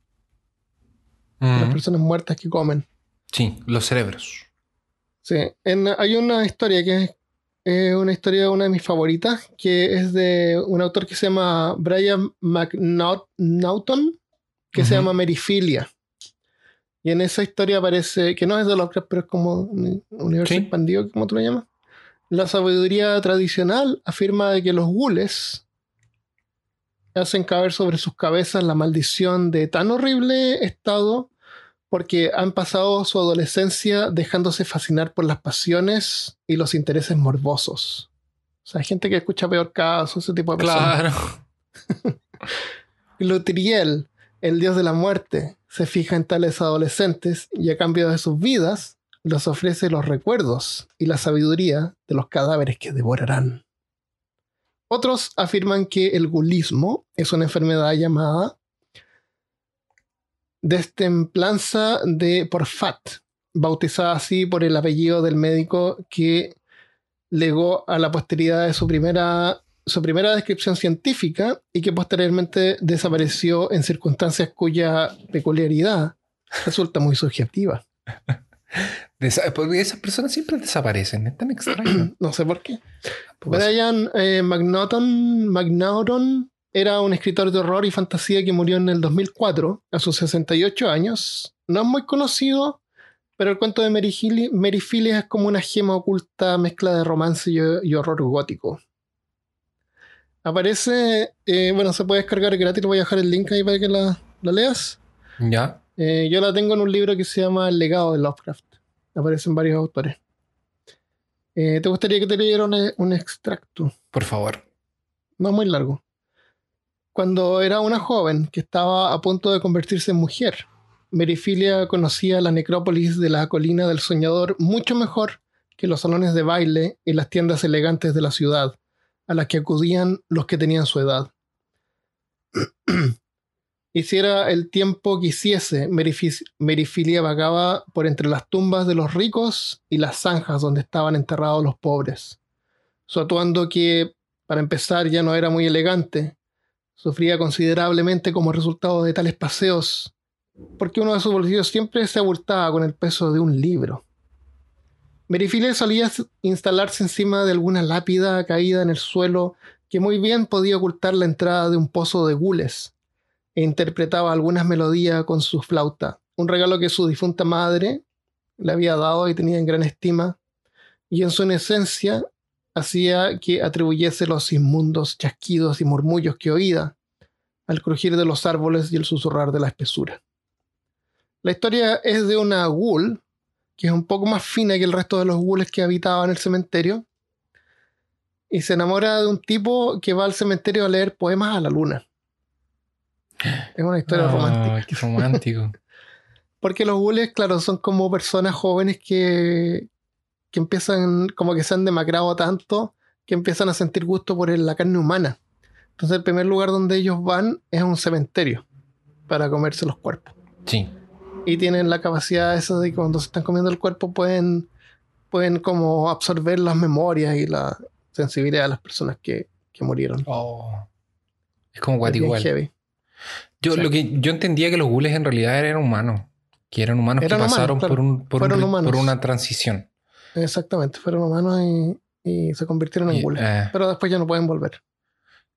[SPEAKER 1] de las
[SPEAKER 2] Mm,
[SPEAKER 1] personas muertas que comen.
[SPEAKER 2] Sí, los cerebros.
[SPEAKER 1] Sí, en- hay una historia que es eh, una historia, una de mis favoritas, que es de un autor que se llama Brian McNaughton, que se llama Merifilia. Y en esa historia aparece, que no es de Lovecraft, pero es como un universo
[SPEAKER 2] Sí.
[SPEAKER 1] expandido, como tú lo llamas. La sabiduría tradicional afirma de que los gules hacen caer sobre sus cabezas la maldición de tan horrible estado porque han pasado su adolescencia dejándose fascinar por las pasiones y los intereses morbosos. O sea, hay gente que escucha peor caso, ese tipo de personas.
[SPEAKER 2] Claro.
[SPEAKER 1] Lutriel, el dios de la muerte, se fija en tales adolescentes y a cambio de sus vidas les ofrece los recuerdos y la sabiduría de los cadáveres que devorarán. Otros afirman que el gulismo es una enfermedad llamada destemplanza de Porfat, bautizada así por el apellido del médico que legó a la posteridad de su primera, su primera descripción científica y que posteriormente desapareció en circunstancias cuya peculiaridad resulta muy subjetiva.
[SPEAKER 2] Porque esas personas siempre desaparecen. Es tan extraño.
[SPEAKER 1] No sé por qué.
[SPEAKER 2] Pues,
[SPEAKER 1] Brian eh, McNaughton, McNaughton era un escritor de horror y fantasía que murió en el 2004 a sus 68 años. No es muy conocido, pero el cuento de Mary, Mary es como una gema oculta mezcla de romance y, y horror gótico. Aparece, eh, bueno, se puede descargar gratis, voy a dejar el link ahí para que la, la leas.
[SPEAKER 2] ya.
[SPEAKER 1] Eh, yo la tengo en un libro que se llama El legado de Lovecraft. Aparecen varios autores. Eh, ¿Te gustaría que te leyera un, un extracto?
[SPEAKER 2] Por favor.
[SPEAKER 1] No muy largo. Cuando era una joven que estaba a punto de convertirse en mujer, Merifilia conocía la necrópolis de la colina del soñador mucho mejor que los salones de baile y las tiendas elegantes de la ciudad, a las que acudían los que tenían su edad. Hiciera el tiempo que hiciese, Merifilia vagaba por entre las tumbas de los ricos y las zanjas donde estaban enterrados los pobres. Su atuendo que, para empezar, ya no era muy elegante, sufría considerablemente como resultado de tales paseos, porque uno de sus bolsillos siempre se abultaba con el peso de un libro. Merifilia solía instalarse encima de alguna lápida caída en el suelo que muy bien podía ocultar la entrada de un pozo de gules, e interpretaba algunas melodías con su flauta, un regalo que su difunta madre le había dado y tenía en gran estima, y en su inocencia hacía que atribuyese los inmundos chasquidos y murmullos que oía al crujir de los árboles y el susurrar de la espesura. La historia es de una ghoul, que es un poco más fina que el resto de los ghouls que habitaban el cementerio, y se enamora de un tipo que va al cementerio a leer poemas a la luna. Es una historia
[SPEAKER 2] Ay,
[SPEAKER 1] romántica.
[SPEAKER 2] Qué romántico.
[SPEAKER 1] Porque los ghouls, claro, son como personas jóvenes que, que empiezan, como que se han demacrado tanto, que empiezan a sentir gusto por la carne humana. Entonces el primer lugar donde ellos van es un cementerio para comerse los cuerpos.
[SPEAKER 2] Sí.
[SPEAKER 1] Y tienen la capacidad esa de que cuando se están comiendo el cuerpo pueden, pueden como absorber las memorias y la sensibilidad de las personas que, que murieron.
[SPEAKER 2] Oh. Es como
[SPEAKER 1] bien
[SPEAKER 2] igual.
[SPEAKER 1] heavy.
[SPEAKER 2] Yo, lo que, yo entendía que los ghouls en realidad eran humanos. Que eran humanos
[SPEAKER 1] Eran
[SPEAKER 2] que
[SPEAKER 1] humanos,
[SPEAKER 2] pasaron
[SPEAKER 1] claro.
[SPEAKER 2] por, un, por una transición.
[SPEAKER 1] Exactamente, fueron humanos y, y se convirtieron en ghouls.
[SPEAKER 2] eh,
[SPEAKER 1] Pero después ya no pueden volver.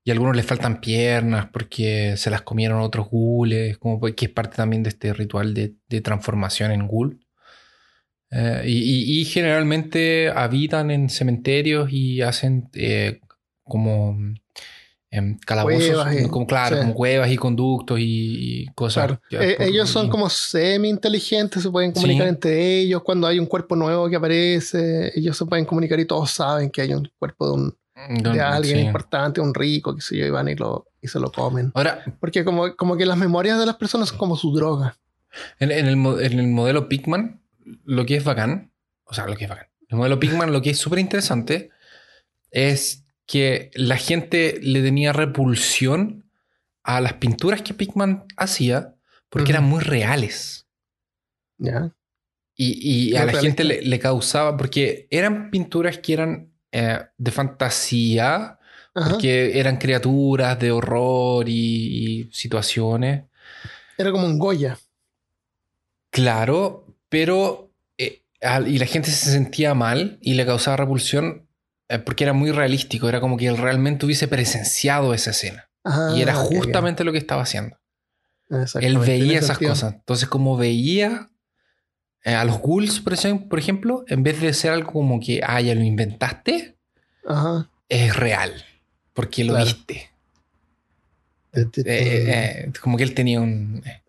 [SPEAKER 2] y a algunos les faltan piernas porque se las comieron otros ghouls, como pues, que es parte también de este ritual de, de transformación en ghoul. Eh, y, y- y generalmente habitan en cementerios y hacen eh, como em, calabozos,
[SPEAKER 1] Cuevas
[SPEAKER 2] como, claro,
[SPEAKER 1] sí.
[SPEAKER 2] como cuevas y conductos y, y cosas.
[SPEAKER 1] Claro. Eh,
[SPEAKER 2] por-
[SPEAKER 1] ellos son
[SPEAKER 2] y-
[SPEAKER 1] como semi-inteligentes, se pueden comunicar
[SPEAKER 2] Sí.
[SPEAKER 1] entre ellos. Cuando hay un cuerpo nuevo que aparece, ellos se pueden comunicar y todos saben que hay un cuerpo de, un, de
[SPEAKER 2] sí.
[SPEAKER 1] alguien importante, un rico, que sé yo, y van y, lo, y se lo comen.
[SPEAKER 2] Ahora,
[SPEAKER 1] Porque como, como que las memorias de las personas son como su droga.
[SPEAKER 2] En, en el, en el modelo Pigman, lo que es bacán, o sea, lo que es bacán, el modelo Pigman, lo que es súper interesante es que la gente le tenía repulsión a las pinturas que Pigman hacía porque eran muy reales.
[SPEAKER 1] ¿Ya?
[SPEAKER 2] Y, y a la gente le, le causaba, porque eran pinturas que eran eh, de fantasía,
[SPEAKER 1] Ajá.
[SPEAKER 2] porque eran criaturas de horror y- y situaciones.
[SPEAKER 1] Era como un Goya.
[SPEAKER 2] Claro, pero eh, y la gente se sentía mal y le causaba repulsión porque era muy realístico, era como que él realmente hubiese presenciado esa escena
[SPEAKER 1] Ajá,
[SPEAKER 2] y era justamente lo que estaba haciendo. Él veía esas
[SPEAKER 1] sentido.
[SPEAKER 2] cosas. Entonces, como veía eh, a los ghouls, por ejem- por ejemplo, en vez de ser algo como que, ah, ya lo inventaste,
[SPEAKER 1] Ajá.
[SPEAKER 2] es real, porque lo
[SPEAKER 1] Claro.
[SPEAKER 2] viste. Eh, eh, eh, como que él tenía un... eh,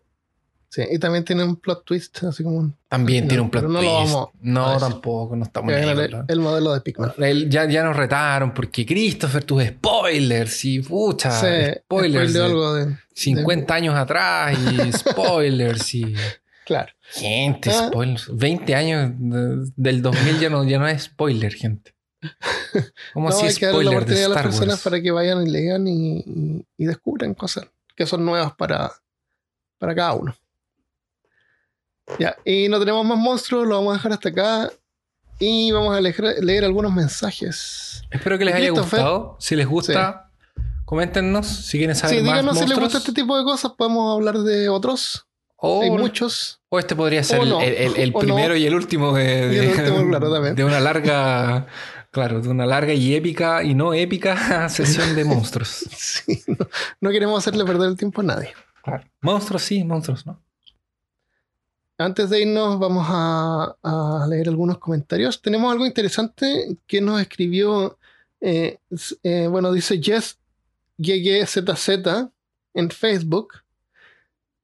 [SPEAKER 1] Sí, y también tiene un plot twist, así como un.
[SPEAKER 2] también
[SPEAKER 1] No,
[SPEAKER 2] tiene un plot
[SPEAKER 1] no lo
[SPEAKER 2] twist.
[SPEAKER 1] vamos a
[SPEAKER 2] no, tampoco, no estamos ¿verdad?
[SPEAKER 1] el, el modelo de Pikmin.
[SPEAKER 2] Ya, ya nos retaron porque Christopher, tus spoilers y pucha,
[SPEAKER 1] Sí,
[SPEAKER 2] spoilers de
[SPEAKER 1] algo de.
[SPEAKER 2] 50 años atrás y spoilers y
[SPEAKER 1] Claro.
[SPEAKER 2] gente,
[SPEAKER 1] Ah.
[SPEAKER 2] spoilers. 20 años de- del 2000 ya no, ya no es spoiler, gente. ¿Cómo
[SPEAKER 1] No,
[SPEAKER 2] así
[SPEAKER 1] hay que darle la
[SPEAKER 2] de
[SPEAKER 1] oportunidad a las personas para que vayan y lean y, y- y descubran cosas que son nuevas para, para cada uno. Ya, y no tenemos más monstruos, lo vamos a dejar hasta acá. Y vamos a leer, leer algunos mensajes.
[SPEAKER 2] Espero que les haya gustado. Si les gusta, coméntenos si quieren saber
[SPEAKER 1] Sí,
[SPEAKER 2] más
[SPEAKER 1] díganos si les
[SPEAKER 2] monstruos.
[SPEAKER 1] gusta este tipo de cosas, podemos hablar de otros.
[SPEAKER 2] o,
[SPEAKER 1] Hay muchos.
[SPEAKER 2] o este podría ser el-
[SPEAKER 1] no,
[SPEAKER 2] el, el- el
[SPEAKER 1] o
[SPEAKER 2] primero
[SPEAKER 1] no.
[SPEAKER 2] y el último de,
[SPEAKER 1] Y el
[SPEAKER 2] de-
[SPEAKER 1] último, claro, también.
[SPEAKER 2] de una larga, claro, de una larga y épica y no épica sesión de monstruos.
[SPEAKER 1] Sí, no, no queremos hacerle perder el tiempo a nadie.
[SPEAKER 2] Claro. Monstruos sí, monstruos, ¿no?
[SPEAKER 1] Antes de irnos, vamos a, a leer algunos comentarios. Tenemos algo interesante que nos escribió, eh, eh, bueno, dice Jess GGZZ en Facebook.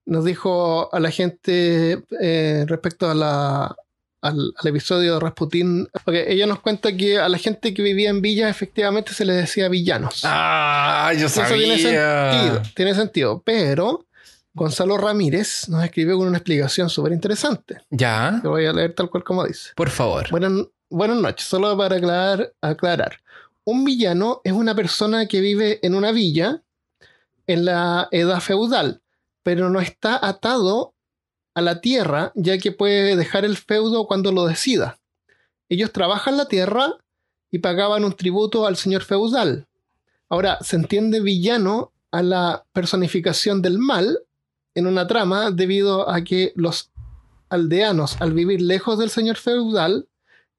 [SPEAKER 1] Nos dijo a la gente eh, respecto a la, al, al episodio de Rasputín. porque ella nos cuenta que a la gente que vivía en villas efectivamente se les decía villanos.
[SPEAKER 2] Ah, yo
[SPEAKER 1] Eso tiene sentido, tiene sentido, pero Gonzalo Ramírez nos escribió con una explicación súper interesante.
[SPEAKER 2] Ya,
[SPEAKER 1] Que voy a leer tal cual como dice.
[SPEAKER 2] por favor.
[SPEAKER 1] Buenas, buenas noches, solo para aclarar, aclarar. Un villano es una persona que vive en una villa en la edad feudal, pero no está atado a la tierra, ya que puede dejar el feudo cuando lo decida. Ellos trabajan la tierra y pagaban un tributo al señor feudal. Ahora, se entiende villano a la personificación del mal en una trama debido a que los aldeanos, al vivir lejos del señor feudal,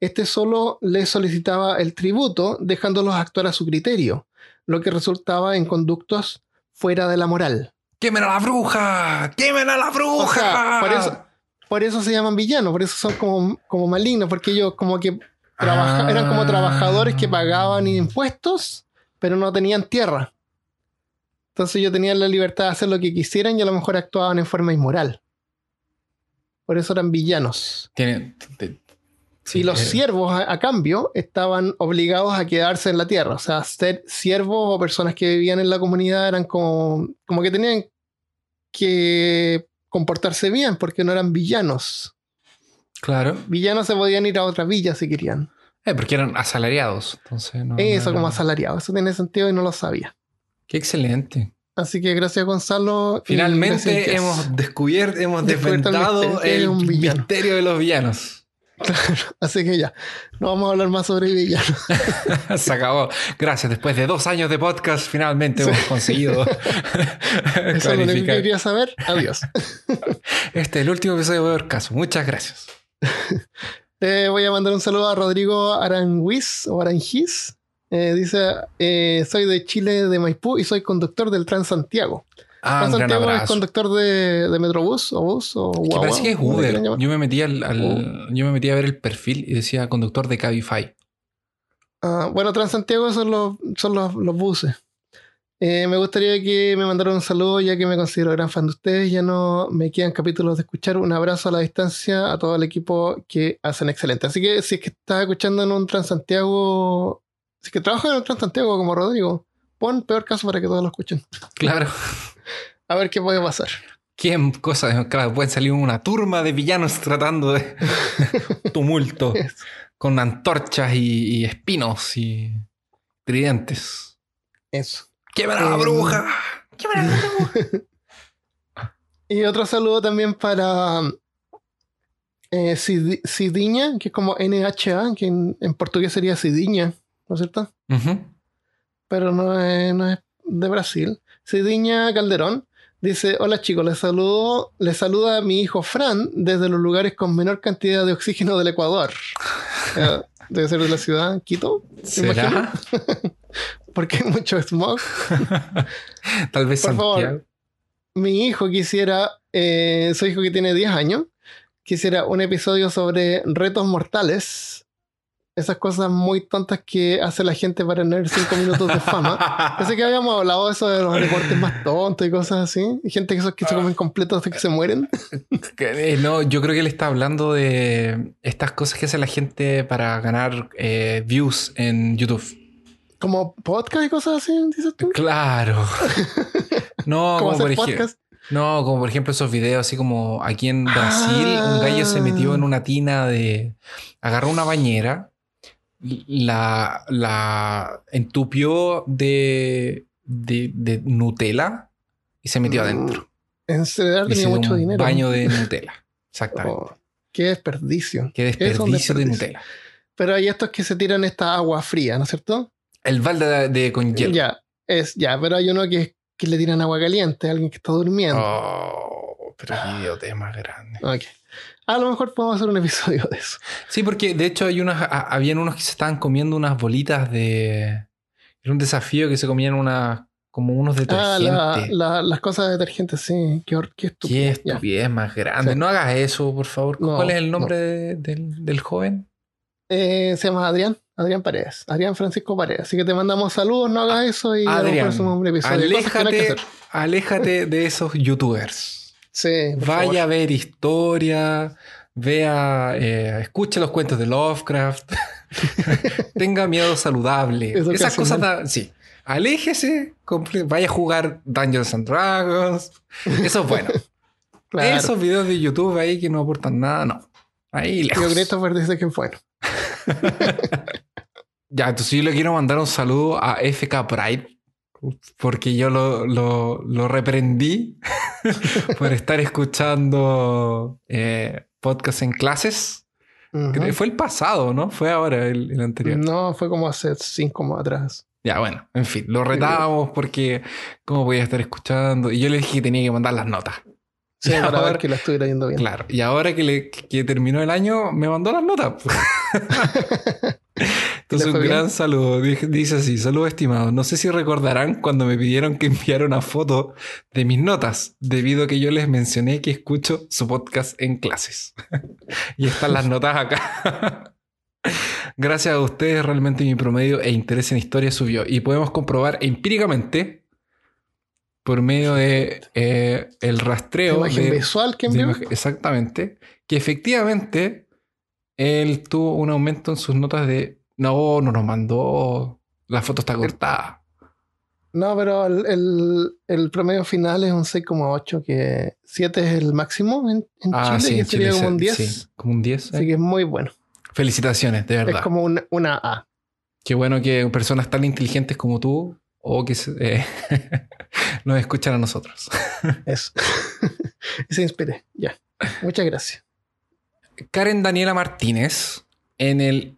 [SPEAKER 1] este solo les solicitaba el tributo, dejándolos actuar a su criterio, lo que resultaba en conductos fuera de la moral.
[SPEAKER 2] ¡Quemen a la bruja! ¡Quemen a la bruja!
[SPEAKER 1] O sea, por eso, por eso se llaman villanos, por eso son como, como malignos, porque ellos como que trabaja-
[SPEAKER 2] Ah.
[SPEAKER 1] eran como trabajadores que pagaban impuestos, pero no tenían tierra. Entonces ellos tenían la libertad de hacer lo que quisieran y a lo mejor actuaban en forma inmoral. Por eso eran villanos.
[SPEAKER 2] Tiene, te-
[SPEAKER 1] y los siervos, a, a cambio, estaban obligados a quedarse en la tierra. O sea, ser siervos o personas que vivían en la comunidad eran como, como que tenían que comportarse bien porque no eran villanos.
[SPEAKER 2] Claro.
[SPEAKER 1] Villanos se podían ir a otra villa si querían.
[SPEAKER 2] Eh, porque eran asalariados. Entonces, no,
[SPEAKER 1] Eso
[SPEAKER 2] no
[SPEAKER 1] como
[SPEAKER 2] era-
[SPEAKER 1] asalariado. Eso tiene sentido y no lo sabía.
[SPEAKER 2] Qué excelente.
[SPEAKER 1] Así que gracias Gonzalo.
[SPEAKER 2] Finalmente hemos descubierto, hemos desventado el
[SPEAKER 1] es un villano.
[SPEAKER 2] misterio de los villanos.
[SPEAKER 1] Así que ya, no vamos a hablar más sobre villanos.
[SPEAKER 2] Se acabó. Gracias. Después de dos años de podcast, finalmente hemos conseguido
[SPEAKER 1] Eso es lo que quería saber. Adiós.
[SPEAKER 2] Este es el último episodio de Ver Caso. Muchas gracias.
[SPEAKER 1] Te voy a mandar un saludo a Rodrigo Aranguiz o Aranjiz. Eh, dice, eh, soy de Chile, de Maipú, y soy conductor del Transantiago.
[SPEAKER 2] Ah,
[SPEAKER 1] Transantiago es conductor de, de Metrobús o bus o
[SPEAKER 2] Que
[SPEAKER 1] guagua,
[SPEAKER 2] parece que es Uber. Yo me metí al, al- yo me metí a ver el perfil y decía conductor de Cabify.
[SPEAKER 1] Ah, bueno, Transantiago son los, son los, los buses. Eh, me gustaría que me mandaran un saludo, ya que me considero gran fan de ustedes. Ya no me quedan capítulos de escuchar. Un abrazo a la distancia a todo el equipo que hacen excelente. Así que si es que estás escuchando en un Transantiago, si es que trabajas en un Transantiago como Rodrigo, pon peor caso para que todos lo escuchen.
[SPEAKER 2] Claro.
[SPEAKER 1] A ver qué puede pasar.
[SPEAKER 2] ¿Quién cosas? Claro, pueden salir una turma de villanos tratando de tumulto con antorchas y, y espinos y tridentes.
[SPEAKER 1] Eso.
[SPEAKER 2] ¡Quebra la
[SPEAKER 1] Eh,
[SPEAKER 2] bruja! ¡Quebra la bruja!
[SPEAKER 1] Y otro saludo también para eh, Cidiña, que es como NHA, que en, en portugués sería Cidiña, ¿no es cierto? Pero no es, no es de Brasil. Cidiña Calderón dice: Hola chicos, les saludo, les saluda a mi hijo Fran desde los lugares con menor cantidad de oxígeno del Ecuador. Eh, debe ser de la ciudad Quito,
[SPEAKER 2] ¿Será?
[SPEAKER 1] porque hay mucho smog.
[SPEAKER 2] Tal vez
[SPEAKER 1] Por favor. Mi hijo quisiera, eh, su hijo que tiene 10 años, quisiera un episodio sobre retos mortales. Esas cosas muy tontas que hace la gente para tener 5 minutos de fama. Pensé que habíamos hablado de eso de los deportes más tontos y cosas así. Y gente que esos que se comen completos hasta que se mueren.
[SPEAKER 2] Eh, no, yo creo que él está hablando de estas cosas que hace la gente para ganar eh, views en YouTube.
[SPEAKER 1] Como podcast y cosas así, dices tú.
[SPEAKER 2] Claro. No,
[SPEAKER 1] Como
[SPEAKER 2] por,
[SPEAKER 1] hacer
[SPEAKER 2] ej-
[SPEAKER 1] podcast.
[SPEAKER 2] no, como por ejemplo esos videos así como aquí en Brasil
[SPEAKER 1] Ah.
[SPEAKER 2] un gallo se metió en una tina de... Agarró una bañera, la, la entupió de, de, de Nutella y se metió
[SPEAKER 1] Mm,
[SPEAKER 2] adentro.
[SPEAKER 1] En
[SPEAKER 2] se
[SPEAKER 1] tenía mucho
[SPEAKER 2] un
[SPEAKER 1] dinero.
[SPEAKER 2] baño de Nutella. Exactamente.
[SPEAKER 1] Oh, qué desperdicio.
[SPEAKER 2] Qué desperdicio de. Nutella.
[SPEAKER 1] Pero hay estos que se tiran esta agua fría, ¿no es cierto?
[SPEAKER 2] El balde de, de con hielo.
[SPEAKER 1] Ya, es, ya, pero hay uno que, que le tiran agua caliente a alguien que está durmiendo.
[SPEAKER 2] Oh, pero qué idiotez más grande.
[SPEAKER 1] Ok. A lo mejor podemos hacer un episodio de eso.
[SPEAKER 2] Sí, porque de hecho hay unas, a- habían unos que se estaban comiendo unas bolitas de. Era un desafío que se comían unas, como unos
[SPEAKER 1] Ah,
[SPEAKER 2] detergentes.
[SPEAKER 1] la- la- las cosas de detergentes, sí. Qué, qué estúpido.
[SPEAKER 2] Qué estupidez más grande.
[SPEAKER 1] Sí.
[SPEAKER 2] No hagas eso, por favor.
[SPEAKER 1] No,
[SPEAKER 2] ¿Cuál es el nombre de- del, del joven?
[SPEAKER 1] Eh, se llama Adrián. Adrián Paredes. Adrián Francisco Paredes. Así que te mandamos saludos, no hagas eso y a lo mejor
[SPEAKER 2] Adrián,
[SPEAKER 1] un episodio.
[SPEAKER 2] Aléjate, aléjate de esos youtubers.
[SPEAKER 1] Sí,
[SPEAKER 2] Vaya
[SPEAKER 1] favor.
[SPEAKER 2] a ver historia, vea, eh, escuche los cuentos de Lovecraft, tenga miedo saludable.
[SPEAKER 1] Eso
[SPEAKER 2] Esas cosas, da- sí. Aléjese, vaya a jugar Dungeons and Dragons. Eso es bueno.
[SPEAKER 1] Claro.
[SPEAKER 2] Esos videos de YouTube ahí que no aportan nada, no. Ahí lejos.
[SPEAKER 1] Yo Christopher dice que bueno.
[SPEAKER 2] Ya, entonces yo le quiero mandar un saludo a FK Pride. Porque yo lo, lo, lo reprendí por estar escuchando eh, podcast en clases. Creo que Fue el pasado, ¿no? Fue ahora el, el anterior.
[SPEAKER 1] No, fue como hace cinco más atrás.
[SPEAKER 2] Ya, bueno, en fin, lo retábamos porque cómo podía estar escuchando. Y yo le dije que tenía que mandar las notas.
[SPEAKER 1] Sí,
[SPEAKER 2] Y
[SPEAKER 1] para
[SPEAKER 2] ahora-
[SPEAKER 1] ver que la estuviera yendo bien.
[SPEAKER 2] Claro. Y ahora que, le, que terminó el año, me mandó las notas. Entonces,
[SPEAKER 1] ¿Le
[SPEAKER 2] un
[SPEAKER 1] bien?
[SPEAKER 2] gran saludo. Dice así: Saludos estimados. No sé si recordarán cuando me pidieron que enviara una foto de mis notas, debido a que yo les mencioné que escucho su podcast en clases. y están las notas acá. Gracias a ustedes, realmente mi promedio e interés en historia subió. Y podemos comprobar empíricamente por medio de eh, el rastreo.
[SPEAKER 1] imagen
[SPEAKER 2] de-
[SPEAKER 1] visual que envió.
[SPEAKER 2] exactamente. Que efectivamente él tuvo un aumento en sus notas de no, no nos mandó. La foto está cortada.
[SPEAKER 1] No, pero el, el- el promedio final es un 6,8, que 7 es el máximo en, en
[SPEAKER 2] Ah,
[SPEAKER 1] Chile,
[SPEAKER 2] sí,
[SPEAKER 1] que
[SPEAKER 2] en
[SPEAKER 1] sería
[SPEAKER 2] Chile
[SPEAKER 1] como un 10.
[SPEAKER 2] sí, como un 10.
[SPEAKER 1] Así
[SPEAKER 2] eh.
[SPEAKER 1] que es muy bueno.
[SPEAKER 2] Felicitaciones, de verdad.
[SPEAKER 1] Es como una, una A.
[SPEAKER 2] Qué bueno que personas tan inteligentes como tú o que eh, nos escuchan a nosotros.
[SPEAKER 1] Eso. y se inspire. Ya. Muchas gracias.
[SPEAKER 2] Karen Daniela Martínez, en el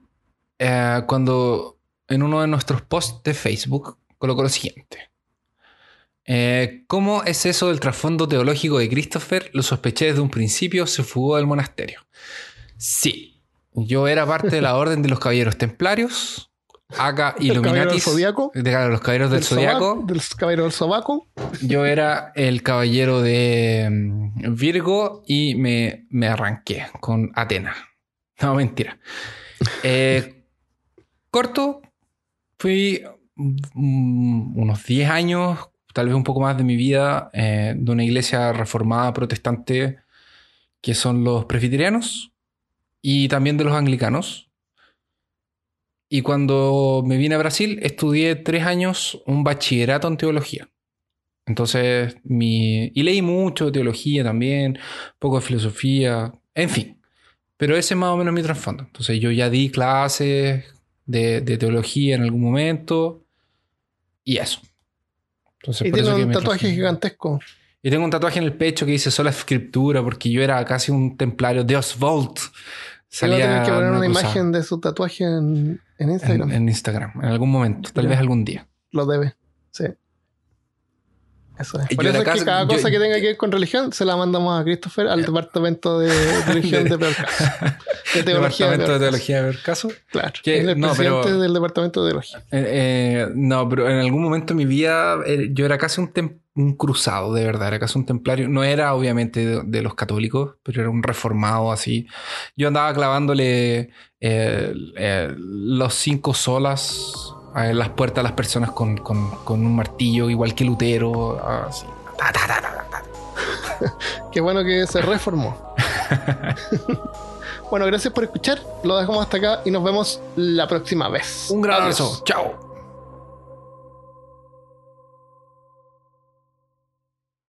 [SPEAKER 2] eh, cuando en uno de nuestros posts de Facebook colocó lo siguiente. Eh, ¿Cómo es eso del trasfondo teológico de Christopher? Lo sospeché desde un principio, se fugó del monasterio. Sí, yo era parte de la orden de los caballeros templarios, acá
[SPEAKER 1] El caballero del
[SPEAKER 2] Illuminatis,
[SPEAKER 1] zodiaco.
[SPEAKER 2] de los caballeros del, zodiaco.
[SPEAKER 1] sobaco, Del caballero del sobaco.
[SPEAKER 2] Yo era el caballero de mm, Virgo y me, me arranqué con Atena. No, mentira. Eh, corto, fui mm, unos 10 años, tal vez un poco más de mi vida, eh, de una iglesia reformada protestante que son los presbiterianos y también de los anglicanos. Y cuando me vine a Brasil, estudié tres años un bachillerato en teología. Entonces, mi... y leí mucho de teología también, poco de filosofía, en fin. Pero ese es más o menos mi trasfondo. Entonces, yo ya di clases de, de teología en algún momento y eso. Entonces,
[SPEAKER 1] Y
[SPEAKER 2] por eso
[SPEAKER 1] tiene
[SPEAKER 2] que
[SPEAKER 1] un
[SPEAKER 2] me
[SPEAKER 1] tatuaje
[SPEAKER 2] trasfondo.
[SPEAKER 1] gigantesco.
[SPEAKER 2] Y tengo un tatuaje en el pecho que dice sola escritura porque yo era casi un templario de Oswald.
[SPEAKER 1] Se va a tener que poner una,
[SPEAKER 2] cosa
[SPEAKER 1] imagen de su tatuaje en, en Instagram.
[SPEAKER 2] en, en Instagram, en algún momento, tal
[SPEAKER 1] Ya.
[SPEAKER 2] vez algún día.
[SPEAKER 1] Lo debe. Sí. Eso es. Por
[SPEAKER 2] yo
[SPEAKER 1] eso es que
[SPEAKER 2] casi-
[SPEAKER 1] cada
[SPEAKER 2] yo-
[SPEAKER 1] cosa que tenga que ver con religión se la mandamos a Christopher al departamento de religión de peor caso. De teología de
[SPEAKER 2] Departamento de teología de ver caso.
[SPEAKER 1] Claro.
[SPEAKER 2] Que-
[SPEAKER 1] es el
[SPEAKER 2] no,
[SPEAKER 1] presidente
[SPEAKER 2] pero-
[SPEAKER 1] del departamento de teología.
[SPEAKER 2] Eh, eh, no, pero en algún momento de mi vida eh, yo era casi un, tem- un cruzado, de verdad, era casi un templario. No era obviamente de, de los católicos, pero era un reformado así. Yo andaba clavándole eh, eh, los cinco solas en las puertas a las personas con, con- con un martillo, igual que Lutero. Así. Ta, ta, ta, ta, ta.
[SPEAKER 1] Qué bueno que se reformó. bueno, gracias por escuchar. Lo dejamos hasta acá y nos vemos la próxima vez.
[SPEAKER 2] Un gran abrazo. Chao.